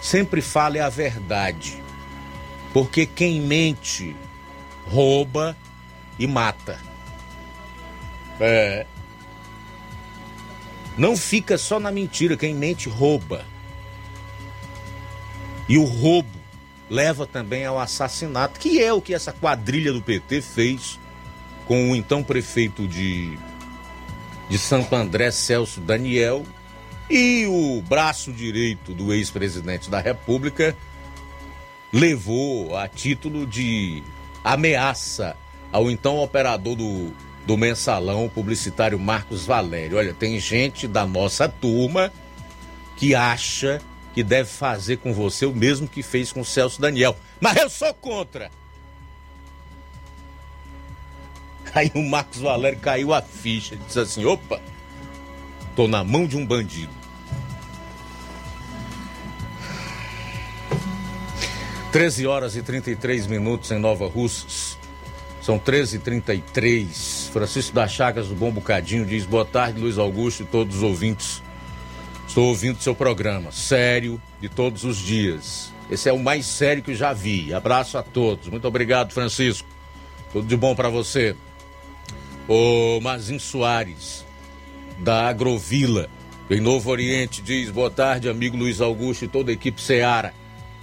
sempre fale a verdade, porque quem mente rouba e mata. É. Não fica só na mentira, quem mente rouba. E o roubo leva também ao assassinato, que é o que essa quadrilha do PT fez com o então prefeito de, de Santo André, Celso Daniel, e o braço direito do ex-presidente da República levou a título de ameaça ao então operador do, do mensalão publicitário Marcos Valério. Olha, tem gente da nossa turma que acha que deve fazer com você o mesmo que fez com o Celso Daniel. Mas eu sou contra. Aí o Marcos Valério caiu a ficha, disse assim: opa, tô na mão de um bandido. 13 horas e 33 minutos em Nova Russas. São 13h33. Francisco das Chagas do Bom Bocadinho diz: Boa tarde, Luiz Augusto e todos os ouvintes. Estou ouvindo seu programa, sério, de todos os dias. Esse é o mais sério que já vi. Abraço a todos. Muito obrigado, Francisco. Tudo de bom para você. O Mazin Soares, da Agrovila, em Novo Oriente, diz: Boa tarde, amigo Luiz Augusto e toda a equipe Seara.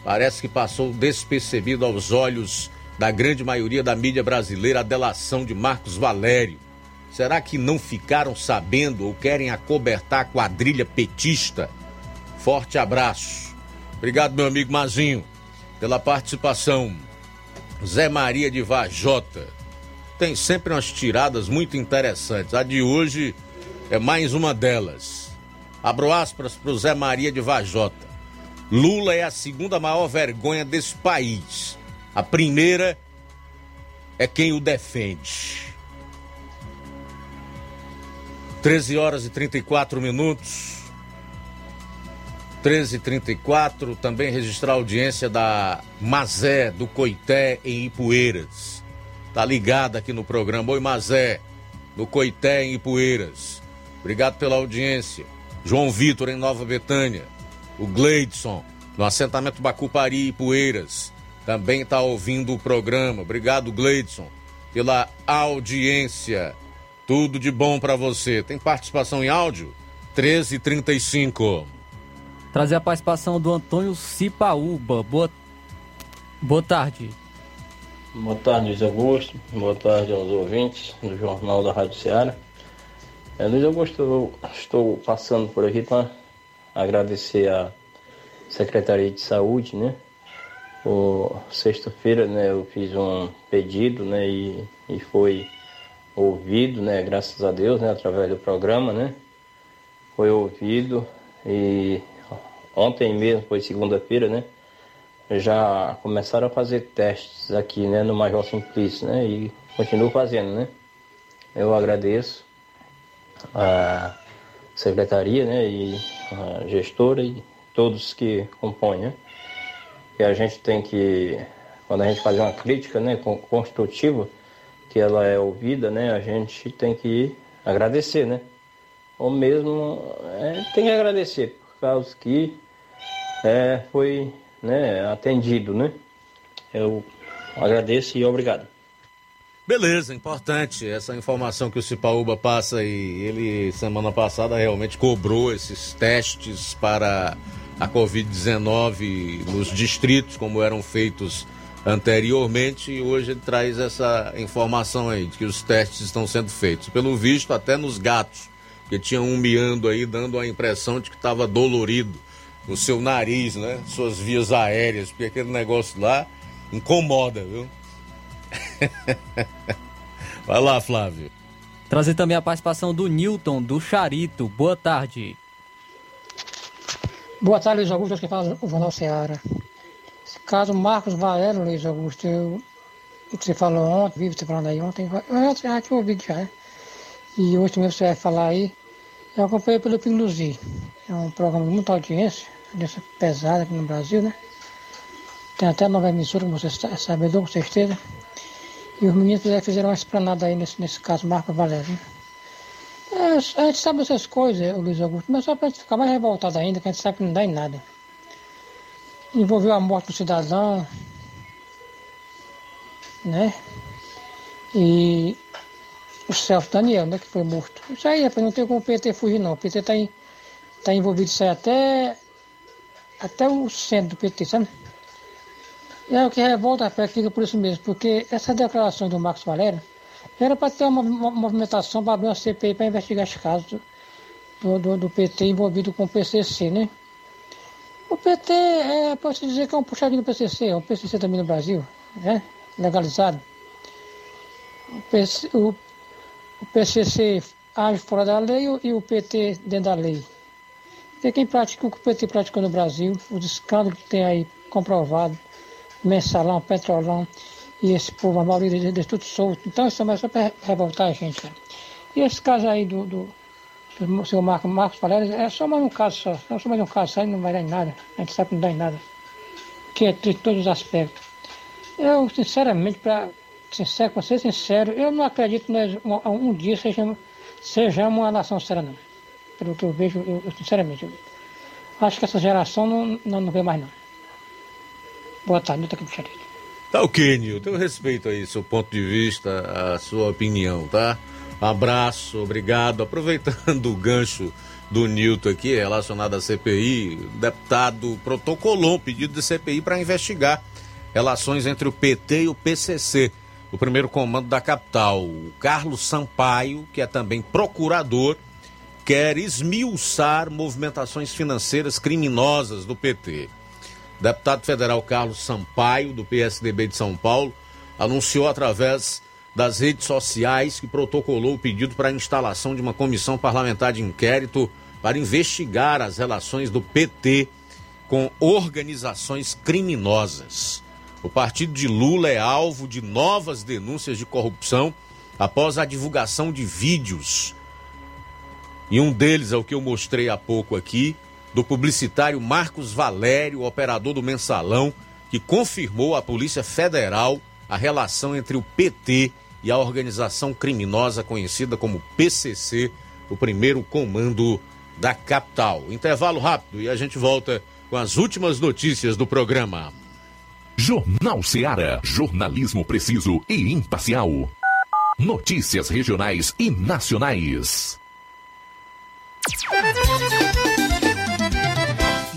Parece que passou despercebido aos olhos da grande maioria da mídia brasileira a delação de Marcos Valério. Será que não ficaram sabendo ou querem acobertar a quadrilha petista? Forte abraço. Obrigado, meu amigo Mazinho, pela participação. Zé Maria de Vajota. Tem sempre umas tiradas muito interessantes. A de hoje é mais uma delas. Abro aspas para o Zé Maria de Vajota. Lula é a segunda maior vergonha desse país. A primeira é quem o defende. 13 horas e 34 minutos. 13 e 34 também registrar a audiência da Mazé do Coité em Ipueiras. Tá ligado aqui no programa. Oi, Mazé, do Coité em Ipueiras. Obrigado pela audiência. João Vitor em Nova Betânia o Gleidson, no assentamento Bacupari e Poeiras, também está ouvindo o programa. Obrigado, Gleidson, pela audiência. Tudo de bom para você. Tem participação em áudio? 1335. Trazer a participação do Antônio Cipaúba. Boa, Boa tarde. Boa tarde, Luiz Augusto. Boa tarde aos ouvintes do Jornal da Rádio Ceará. É, Luiz Augusto, eu estou passando por aqui para agradecer a Secretaria de Saúde, né? Sexta-feira, né, eu fiz um pedido, né, e, e foi ouvido, né, graças a Deus, né, através do programa, né? Foi ouvido e ontem mesmo, foi segunda-feira, né? Já começaram a fazer testes aqui, né, no Major Simplício, né? E continuo fazendo, né? Eu agradeço a secretaria, né, e a gestora e todos que compõem, né? E a gente tem que, quando a gente faz uma crítica, né, construtiva, que ela é ouvida, né, a gente tem que agradecer, né? Ou mesmo é, tem que agradecer por causa que é, foi né, atendido, né? Eu agradeço e obrigado. Beleza, importante essa informação que o Cipaúba passa e ele semana passada realmente cobrou esses testes para a Covid-19 nos distritos como eram feitos anteriormente e hoje ele traz essa informação aí de que os testes estão sendo feitos. Pelo visto até nos gatos, que tinham um miando aí dando a impressão de que estava dolorido no seu nariz, né? Suas vias aéreas, porque aquele negócio lá incomoda, viu? Vai lá, Flávio. Trazer também a participação do Newton, do Charito. Boa tarde. Boa tarde, Luiz Augusto, que fala o Jornal Seara. Esse caso Marcos Valério, Luiz Augusto, eu, o que você falou ontem, vive você falando aí ontem, eu já, tinha ouvido já. E hoje também você vai falar aí. Eu acompanhei pelo Pinguzi. É um programa de muita audiência, audiência pesada aqui no Brasil, né? Tem até nova emissora, como você sabe, com certeza. E os meninos fizeram uma esplanada aí nesse, nesse caso, Marco Valério. Né? É, a gente sabe essas coisas, Luiz Augusto, mas só para gente ficar mais revoltado ainda, que a gente sabe que não dá em nada. Envolveu a morte do cidadão, né? E o Celso Daniel, né, que foi morto. Isso aí, rapaz, não tem como o PT fugir não. O PT está tá envolvido isso aí até, até o centro do PT, sabe? E é o que revolta, rapaz, fica por isso mesmo, porque essa declaração do Marcos Valério era para ter uma, uma movimentação para abrir uma CPI para investigar esse caso do, do, do, PT envolvido com o PCC, né? O PT, é, posso dizer que é um puxadinho do PCC, é um PCC também no Brasil, né? Legalizado. O, PC, o, o PCC age fora da lei e o PT dentro da lei. Porque quem pratica o que o PT praticou no Brasil, os escândalos que tem aí comprovado, mensalão, petrolão, e esse povo, a maioria deles, tudo solto. Então isso só para revoltar a gente. Cara. E esse caso aí do, do, do senhor Marcos, Marcos Valério é só mais um caso só. Não só mais um caso e não vai dar em nada. A gente sabe que não dá em nada. Que é triste todos os aspectos. Eu, sinceramente, para ser sincero, eu não acredito que um, um dia sejamos, sejamos uma nação séria, não. Pelo que eu vejo, eu, eu sinceramente, eu acho que essa geração não, não, não vê mais, não. Boa tarde, Nilton aqui do Tá ok, Nilton. Eu respeito aí seu ponto de vista, a sua opinião, tá? Abraço, obrigado. Aproveitando o gancho do Nilton aqui relacionado à CPI, o deputado protocolou um pedido de CPI para investigar relações entre o PT e o PCC, o primeiro comando da capital. O Carlos Sampaio, que é também procurador, quer esmiuçar movimentações financeiras criminosas do PT. Deputado federal Carlos Sampaio, do PSDB de São Paulo, anunciou através das redes sociais que protocolou o pedido para a instalação de uma comissão parlamentar de inquérito para investigar as relações do PT com organizações criminosas. O partido de Lula é alvo de novas denúncias de corrupção após a divulgação de vídeos. E um deles é o que eu mostrei há pouco aqui, do publicitário Marcos Valério, operador do mensalão, que confirmou à Polícia Federal a relação entre o PT e a organização criminosa conhecida como PCC, o primeiro comando da capital. Intervalo rápido e a gente volta com as últimas notícias do programa. Jornal Seara. Jornalismo preciso e imparcial. Notícias regionais e nacionais.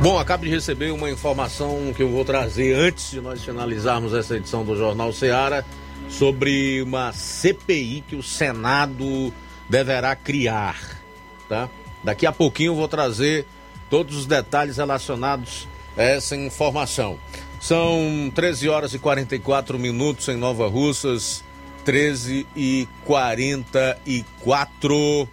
Bom, acabo de receber uma informação que eu vou trazer antes de nós finalizarmos essa edição do Jornal Ceará sobre uma CPI que o Senado deverá criar, tá? Daqui a pouquinho eu vou trazer todos os detalhes relacionados a essa informação. São 13 horas e 44 minutos em Nova Russas, 13 e 44.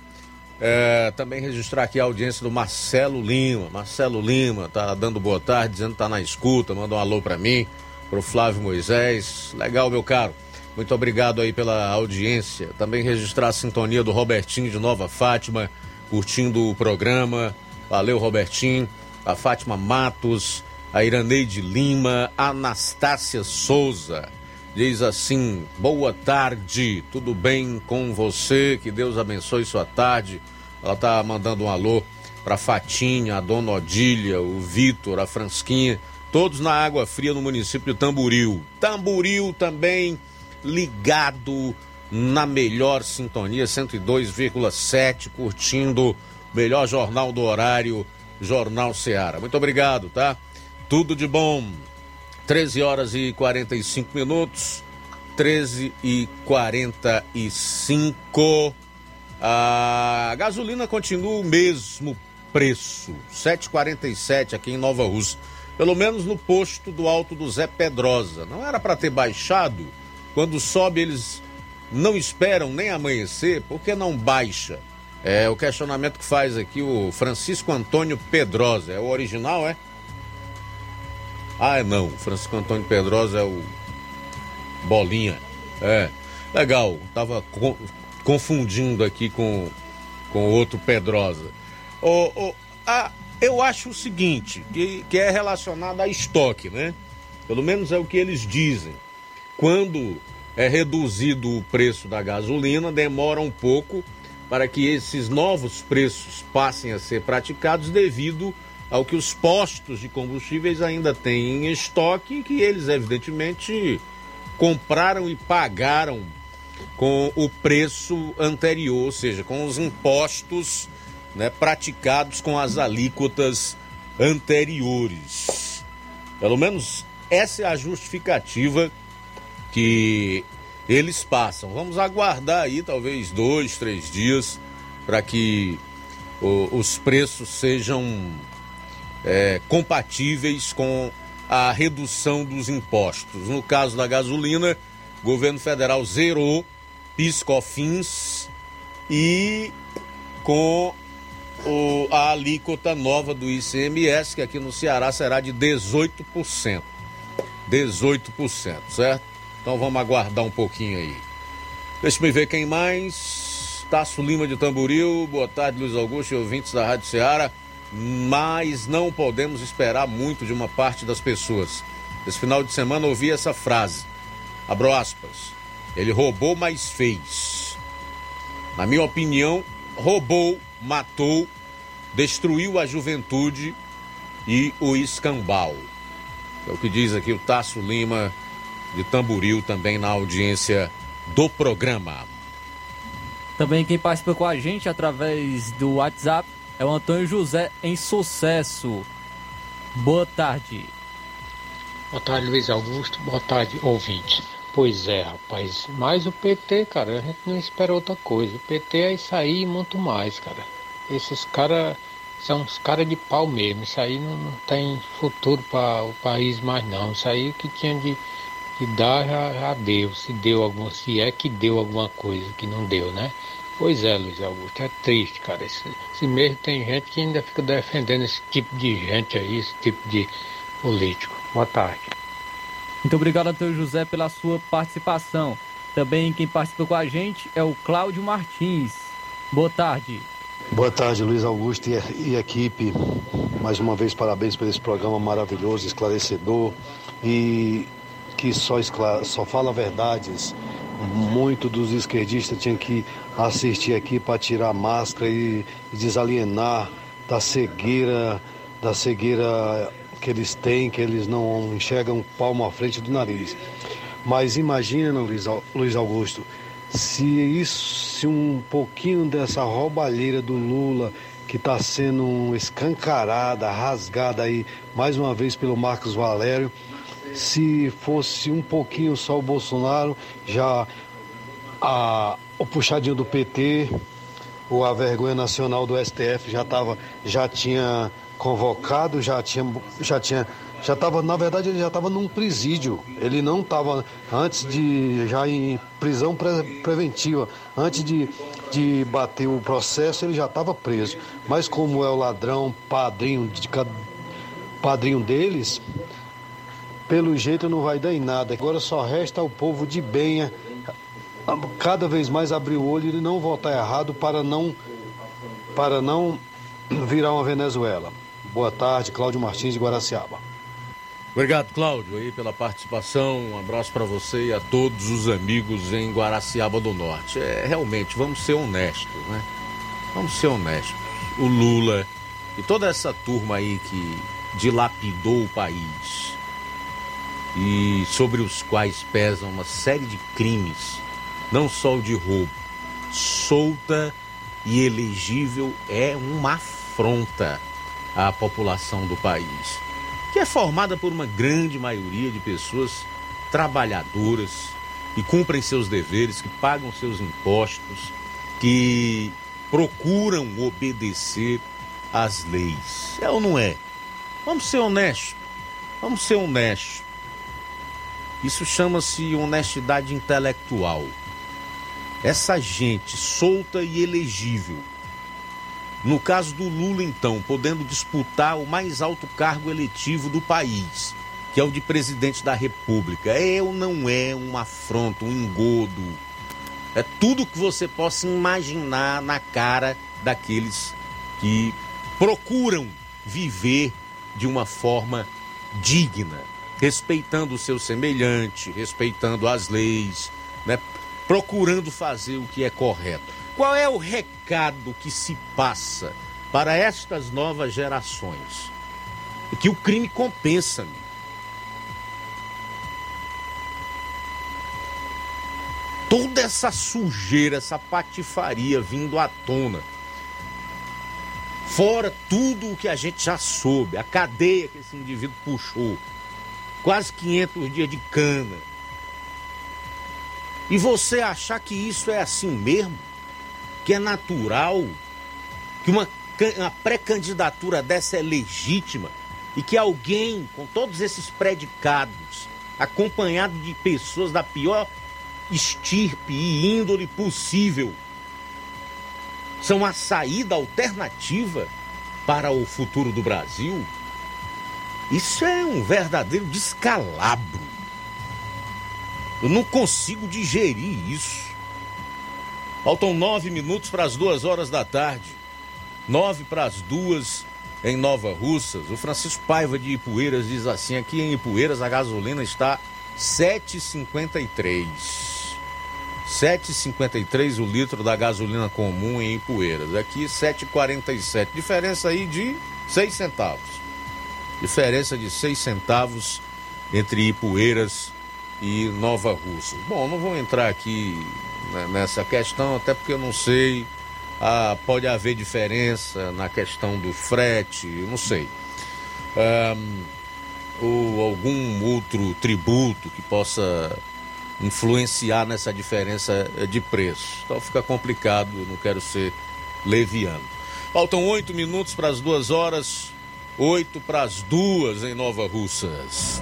É, também registrar aqui a audiência do Marcelo Lima. Marcelo Lima tá dando boa tarde, dizendo que tá na escuta, manda um alô para mim, pro Flávio Moisés. Legal, meu caro. Muito obrigado aí pela audiência. Também registrar a sintonia do Robertinho de Nova Fátima, curtindo o programa. Valeu, Robertinho. A Fátima Matos, a Iraneide Lima, a Anastácia Souza. Diz assim: boa tarde, tudo bem com você? Que Deus abençoe sua tarde. Ela tá mandando um alô para Fatinha, a Dona Odília, o Vitor, a Fransquinha, todos na Água Fria no município de Tamburil. Tamburil também ligado na melhor sintonia 102,7, curtindo o melhor jornal do horário, Jornal Ceará. Muito obrigado, tá? Tudo de bom. 13 horas e 45 minutos. 13 e 45. A gasolina continua o mesmo preço, 7,47 aqui em Nova Rússia. Pelo menos no posto do Alto do Zé Pedrosa. Não era para ter baixado? Quando sobe, eles não esperam nem amanhecer, por que não baixa? É o questionamento que faz aqui o Francisco Antônio Pedrosa. É o original, é? Ah, não. Francisco Antônio Pedrosa é o Bolinha. É. Legal. Tava co confundindo aqui com, com outro Pedrosa. Oh, oh, ah, eu acho o seguinte, que, que é relacionado a estoque, né? Pelo menos é o que eles dizem. Quando é reduzido o preço da gasolina, demora um pouco para que esses novos preços passem a ser praticados devido ao que os postos de combustíveis ainda têm em estoque, que eles evidentemente compraram e pagaram com o preço anterior, ou seja, com os impostos né, praticados com as alíquotas anteriores. Pelo menos essa é a justificativa que eles passam. Vamos aguardar aí talvez dois, três dias para que o, os preços sejam é, compatíveis com a redução dos impostos. No caso da gasolina, o governo federal zerou piscofins e com o, a alíquota nova do ICMS, que aqui no Ceará será de 18%. 18%, certo? Então vamos aguardar um pouquinho aí. Deixa me ver quem mais. Tasso Lima de Tamboril, boa tarde, Luiz Augusto e ouvintes da Rádio Ceará mas não podemos esperar muito de uma parte das pessoas. Esse final de semana ouvi essa frase. Abro aspas. Ele roubou, mas fez. Na minha opinião, roubou, matou, destruiu a juventude e o escambau. É o que diz aqui o Tasso Lima de Tamboril, também na audiência do programa. Também quem participa com a gente através do WhatsApp é o Antônio José em Sucesso. Boa tarde. Boa tarde, Luiz Augusto. Boa tarde, ouvinte. Pois é, rapaz. Mas o PT, cara, a gente não espera outra coisa. O PT é isso aí e muito mais, cara. Esses caras são uns caras de pau mesmo. Isso aí não, não tem futuro para o país mais não. Isso aí que tinha de, de dar já, já deu. Se deu alguma, se é que deu alguma coisa que não deu, né? Pois é, Luiz Augusto, é triste, cara. Esse, esse mesmo tem gente que ainda fica defendendo esse tipo de gente aí, esse tipo de político. Boa tarde. Muito obrigado, Antônio José, pela sua participação. Também quem participa com a gente é o Cláudio Martins. Boa tarde. Boa tarde, Luiz Augusto e, e equipe. Mais uma vez, parabéns por esse programa maravilhoso, esclarecedor e que só, só fala verdades. Muito dos esquerdistas tinham que assistir aqui para tirar a máscara e, desalienar da cegueira, da cegueira que eles têm, que eles não enxergam palmo à frente do nariz. Mas imagina, Luiz Augusto, se isso, se um pouquinho dessa roubalheira do Lula que está sendo escancarada, rasgada aí mais uma vez pelo Marcos Valério, se fosse um pouquinho só o Bolsonaro, já a, o puxadinho do PT, ou a vergonha nacional do STF já tava, já tinha convocado, já tinha, já tinha, já estava, na verdade, ele já estava num presídio. Ele não estava antes de já em prisão pre, preventiva, antes de, de bater o processo, ele já estava preso. Mas como é o ladrão, padrinho de padrinho deles, pelo jeito não vai dar em nada. Agora só resta o povo de Benha cada vez mais abrir o olho e não votar errado para não para não virar uma Venezuela. Boa tarde, Cláudio Martins de Guaraciaba. Obrigado, Cláudio, aí pela participação. Um abraço para você e a todos os amigos em Guaraciaba do Norte. É, realmente, vamos ser honestos, né? Vamos ser honestos. O Lula e toda essa turma aí que dilapidou o país e sobre os quais pesam uma série de crimes, não só o de roubo, solta e elegível é uma afronta à população do país, que é formada por uma grande maioria de pessoas trabalhadoras que cumprem seus deveres, que pagam seus impostos, que procuram obedecer às leis. É ou não é? Vamos ser honestos. Vamos ser honestos. Isso chama-se honestidade intelectual. Essa gente solta e elegível no caso do Lula, então, podendo disputar o mais alto cargo eletivo do país, que é o de presidente da República, é ou não é um afronto, um engodo? É tudo que você possa imaginar na cara daqueles que procuram viver de uma forma digna, respeitando o seu semelhante, respeitando as leis, né? Procurando fazer o que é correto. Qual é o recado que se passa para estas novas gerações? Que o crime compensa-me. Toda essa sujeira, essa patifaria vindo à tona. Fora tudo o que a gente já soube, a cadeia que esse indivíduo puxou. Quase 500 dias de cana. E você achar que isso é assim mesmo? que é natural, que uma, uma pré-candidatura dessa é legítima e que alguém com todos esses predicados, acompanhado de pessoas da pior estirpe e índole possível, são a saída alternativa para o futuro do Brasil? Isso é um verdadeiro descalabro. Eu não consigo digerir isso. Faltam nove minutos para as duas horas da tarde. Nove para as duas em Nova Russas. O Francisco Paiva de Ipueiras diz assim: aqui em Ipueiras a gasolina está 7,53. 7,53 o litro da gasolina comum em Ipueiras. Aqui 7,47. Diferença aí de 6 centavos. Diferença de 6 centavos entre Ipueiras e Nova Russa. Bom, não vou entrar aqui né, nessa questão, até porque eu não sei. Ah, pode haver diferença na questão do frete, eu não sei. Um, ou algum outro tributo que possa influenciar nessa diferença de preço. Então fica complicado, não quero ser leviano. Faltam oito minutos para as duas horas, oito para as duas em Nova Russas.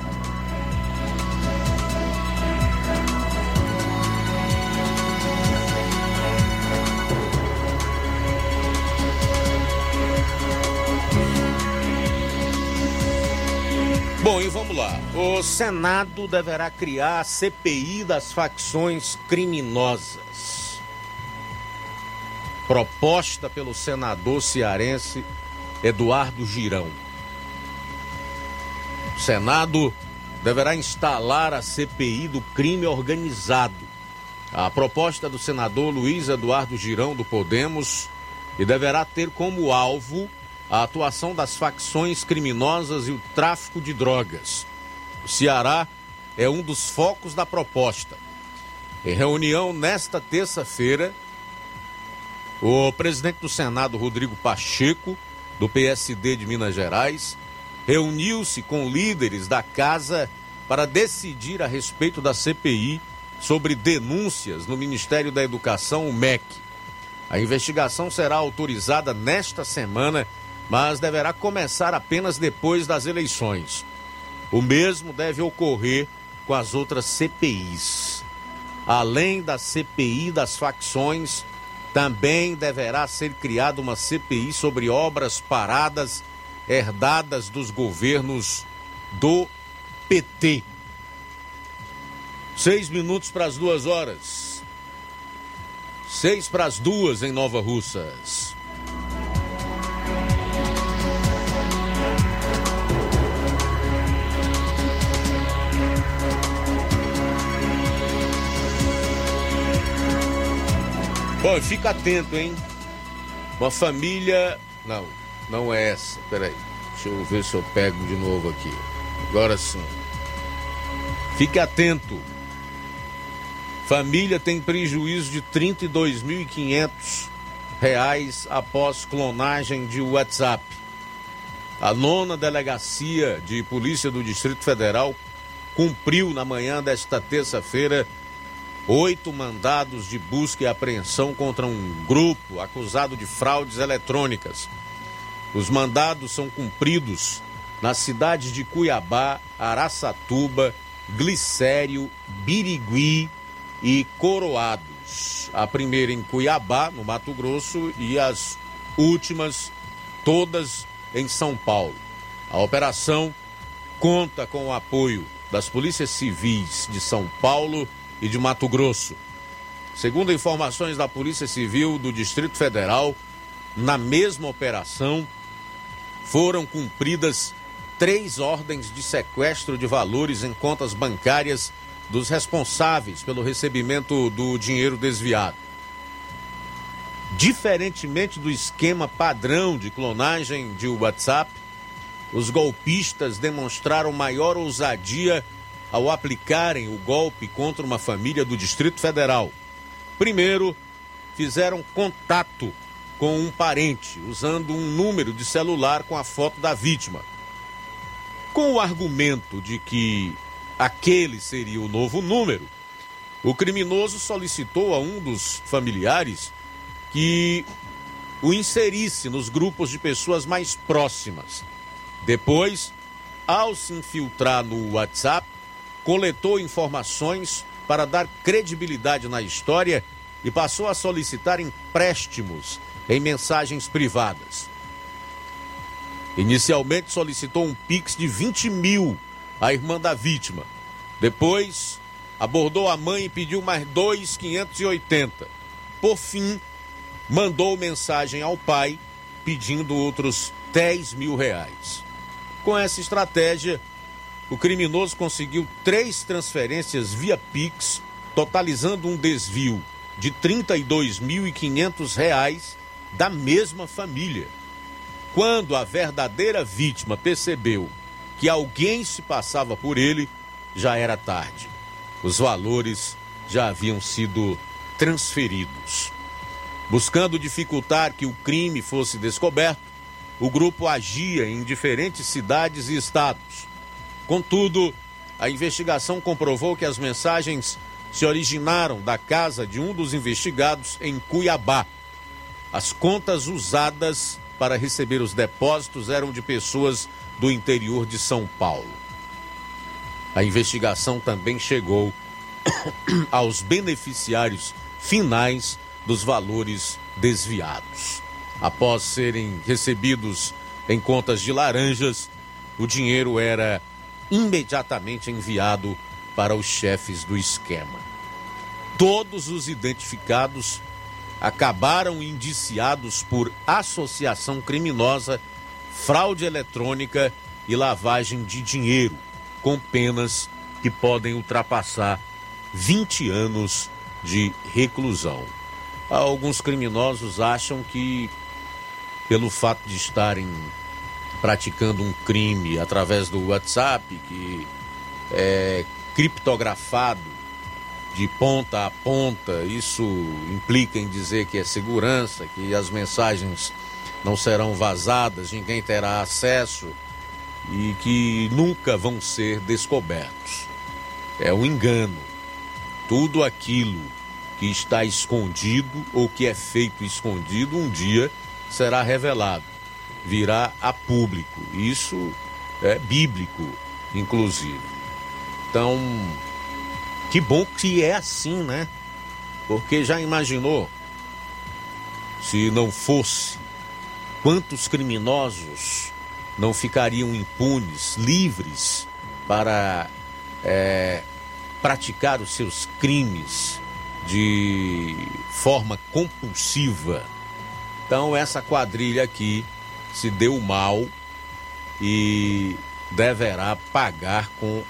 Bom, e vamos lá. O Senado deverá criar a CPI das facções criminosas. Proposta pelo senador cearense Eduardo Girão. O Senado deverá instalar a CPI do crime organizado. A proposta do senador Luiz Eduardo Girão do Podemos e deverá ter como alvo a atuação das facções criminosas e o tráfico de drogas. O Ceará é um dos focos da proposta. Em reunião nesta terça-feira, o presidente do Senado, Rodrigo Pacheco, do PSD de Minas Gerais, reuniu-se com líderes da casa para decidir a respeito da CPI sobre denúncias no Ministério da Educação, o MEC. A investigação será autorizada nesta semana mas deverá começar apenas depois das eleições. O mesmo deve ocorrer com as outras CPIs. Além da CPI das facções, também deverá ser criada uma CPI sobre obras paradas herdadas dos governos do PT. Seis minutos para as duas horas. Seis para as duas em Nova Russas. Bom, fica atento, hein? Uma família. Não, não é essa. Peraí. Deixa eu ver se eu pego de novo aqui. Agora sim. Fique atento. Família tem prejuízo de 32.500 reais após clonagem de WhatsApp. A nona delegacia de polícia do Distrito Federal cumpriu na manhã desta terça-feira oito mandados de busca e apreensão contra um grupo acusado de fraudes eletrônicas. Os mandados são cumpridos nas cidades de Cuiabá, Araçatuba, Glicério, Birigui e Coroados. A primeira em Cuiabá, no Mato Grosso, e as últimas todas em São Paulo. A operação conta com o apoio das polícias civis de São Paulo e de Mato Grosso. Segundo informações da Polícia Civil do Distrito Federal, na mesma operação foram cumpridas três ordens de sequestro de valores em contas bancárias dos responsáveis pelo recebimento do dinheiro desviado. Diferentemente do esquema padrão de clonagem de WhatsApp, os golpistas demonstraram maior ousadia ao aplicarem o golpe contra uma família do Distrito Federal. Primeiro, fizeram contato com um parente usando um número de celular com a foto da vítima. Com o argumento de que aquele seria o novo número, o criminoso solicitou a um dos familiares que o inserisse nos grupos de pessoas mais próximas. Depois, ao se infiltrar no WhatsApp, coletou informações para dar credibilidade na história e passou a solicitar empréstimos em mensagens privadas. Inicialmente solicitou um Pix de 20 mil à irmã da vítima. Depois, abordou a mãe e pediu mais 2,580. Por fim, mandou mensagem ao pai pedindo outros 10 mil reais. Com essa estratégia, o criminoso conseguiu três transferências via Pix, totalizando um desvio de 32.500 reais da mesma família. Quando a verdadeira vítima percebeu que alguém se passava por ele, já era tarde. Os valores já haviam sido transferidos. Buscando dificultar que o crime fosse descoberto, o grupo agia em diferentes cidades e estados. Contudo, a investigação comprovou que as mensagens se originaram da casa de um dos investigados em Cuiabá. As contas usadas para receber os depósitos eram de pessoas do interior de São Paulo. A investigação também chegou aos beneficiários finais dos valores desviados. Após serem recebidos em contas de laranjas, o dinheiro era imediatamente enviado para os chefes do esquema. Todos os identificados acabaram indiciados por associação criminosa, fraude eletrônica e lavagem de dinheiro, com penas que podem ultrapassar 20 anos de reclusão. Alguns criminosos acham que, pelo fato de estarem praticando um crime através do WhatsApp, que é criptografado de ponta a ponta, isso implica em dizer que é segurança, que as mensagens não serão vazadas, ninguém terá acesso e que nunca vão ser descobertos. É um engano. Tudo aquilo que está escondido ou que é feito escondido um dia será revelado, virá a público. Isso é bíblico, inclusive. Então, que bom que é assim, né? Porque já imaginou se não fosse quantos criminosos não ficariam impunes, livres para é, praticar os seus crimes de forma compulsiva. Então, essa quadrilha aqui se deu mal e deverá pagar com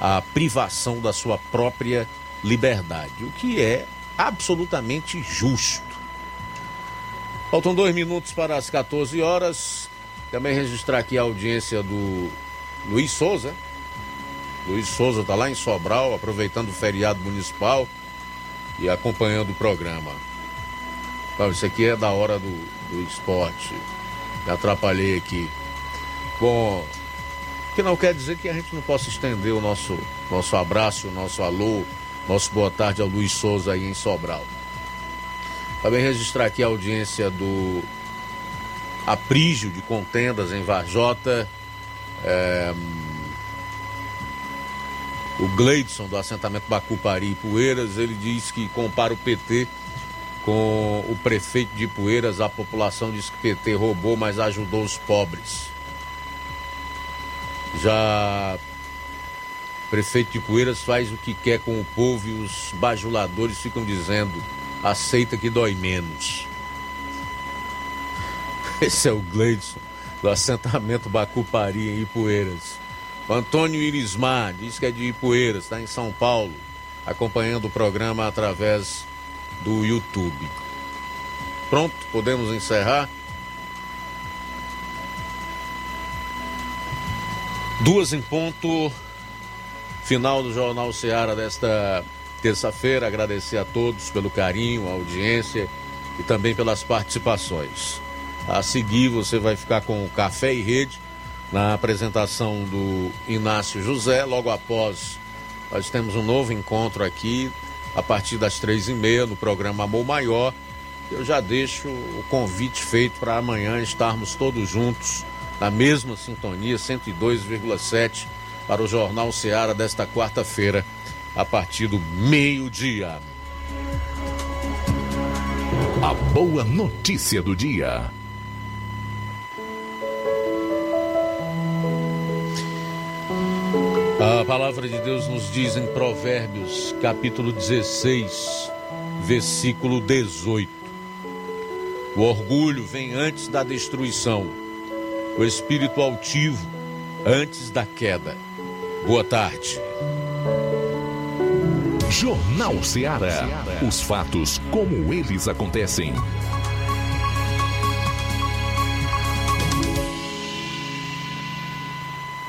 a privação da sua própria liberdade, o que é absolutamente justo. Faltam dois minutos para as 14 horas. Também registrar aqui a audiência do Luiz Souza. Luiz Souza está lá em Sobral, aproveitando o feriado municipal e acompanhando o programa. Então, isso aqui é da hora do, do esporte. Me atrapalhei aqui. Bom, que não quer dizer que a gente não possa estender o nosso, nosso abraço, o nosso alô, nosso boa tarde ao Luiz Souza aí em Sobral. Também registrar aqui a audiência do Aprígio de Contendas em Varjota. É, o Gleidson do assentamento Bacupari e Poeiras, ele diz que compara o PT com o prefeito de Poeiras. A população diz que PT roubou, mas ajudou os pobres. Já o prefeito de Poeiras faz o que quer com o povo e os bajuladores ficam dizendo: aceita que dói menos. Esse é o Gleidson do assentamento Bacupari em Ipueiras. O Antônio Irismar diz que é de Ipueiras, está em São Paulo, acompanhando o programa através do YouTube. Pronto, podemos encerrar? Duas em ponto, final do Jornal Seara desta terça-feira. Agradecer a todos pelo carinho, a audiência e também pelas participações. A seguir, você vai ficar com o Café e Rede na apresentação do Inácio José. Logo após, nós temos um novo encontro aqui a partir das três e meia no programa Amor Maior. Eu já deixo o convite feito para amanhã estarmos todos juntos na mesma sintonia, 102,7, para o Jornal Seara desta quarta-feira, a partir do meio-dia. A boa notícia do dia. A palavra de Deus nos diz em Provérbios, capítulo 16, versículo 18: O orgulho vem antes da destruição. O espírito altivo antes da queda. Boa tarde. Jornal Ceará. Os fatos como eles acontecem.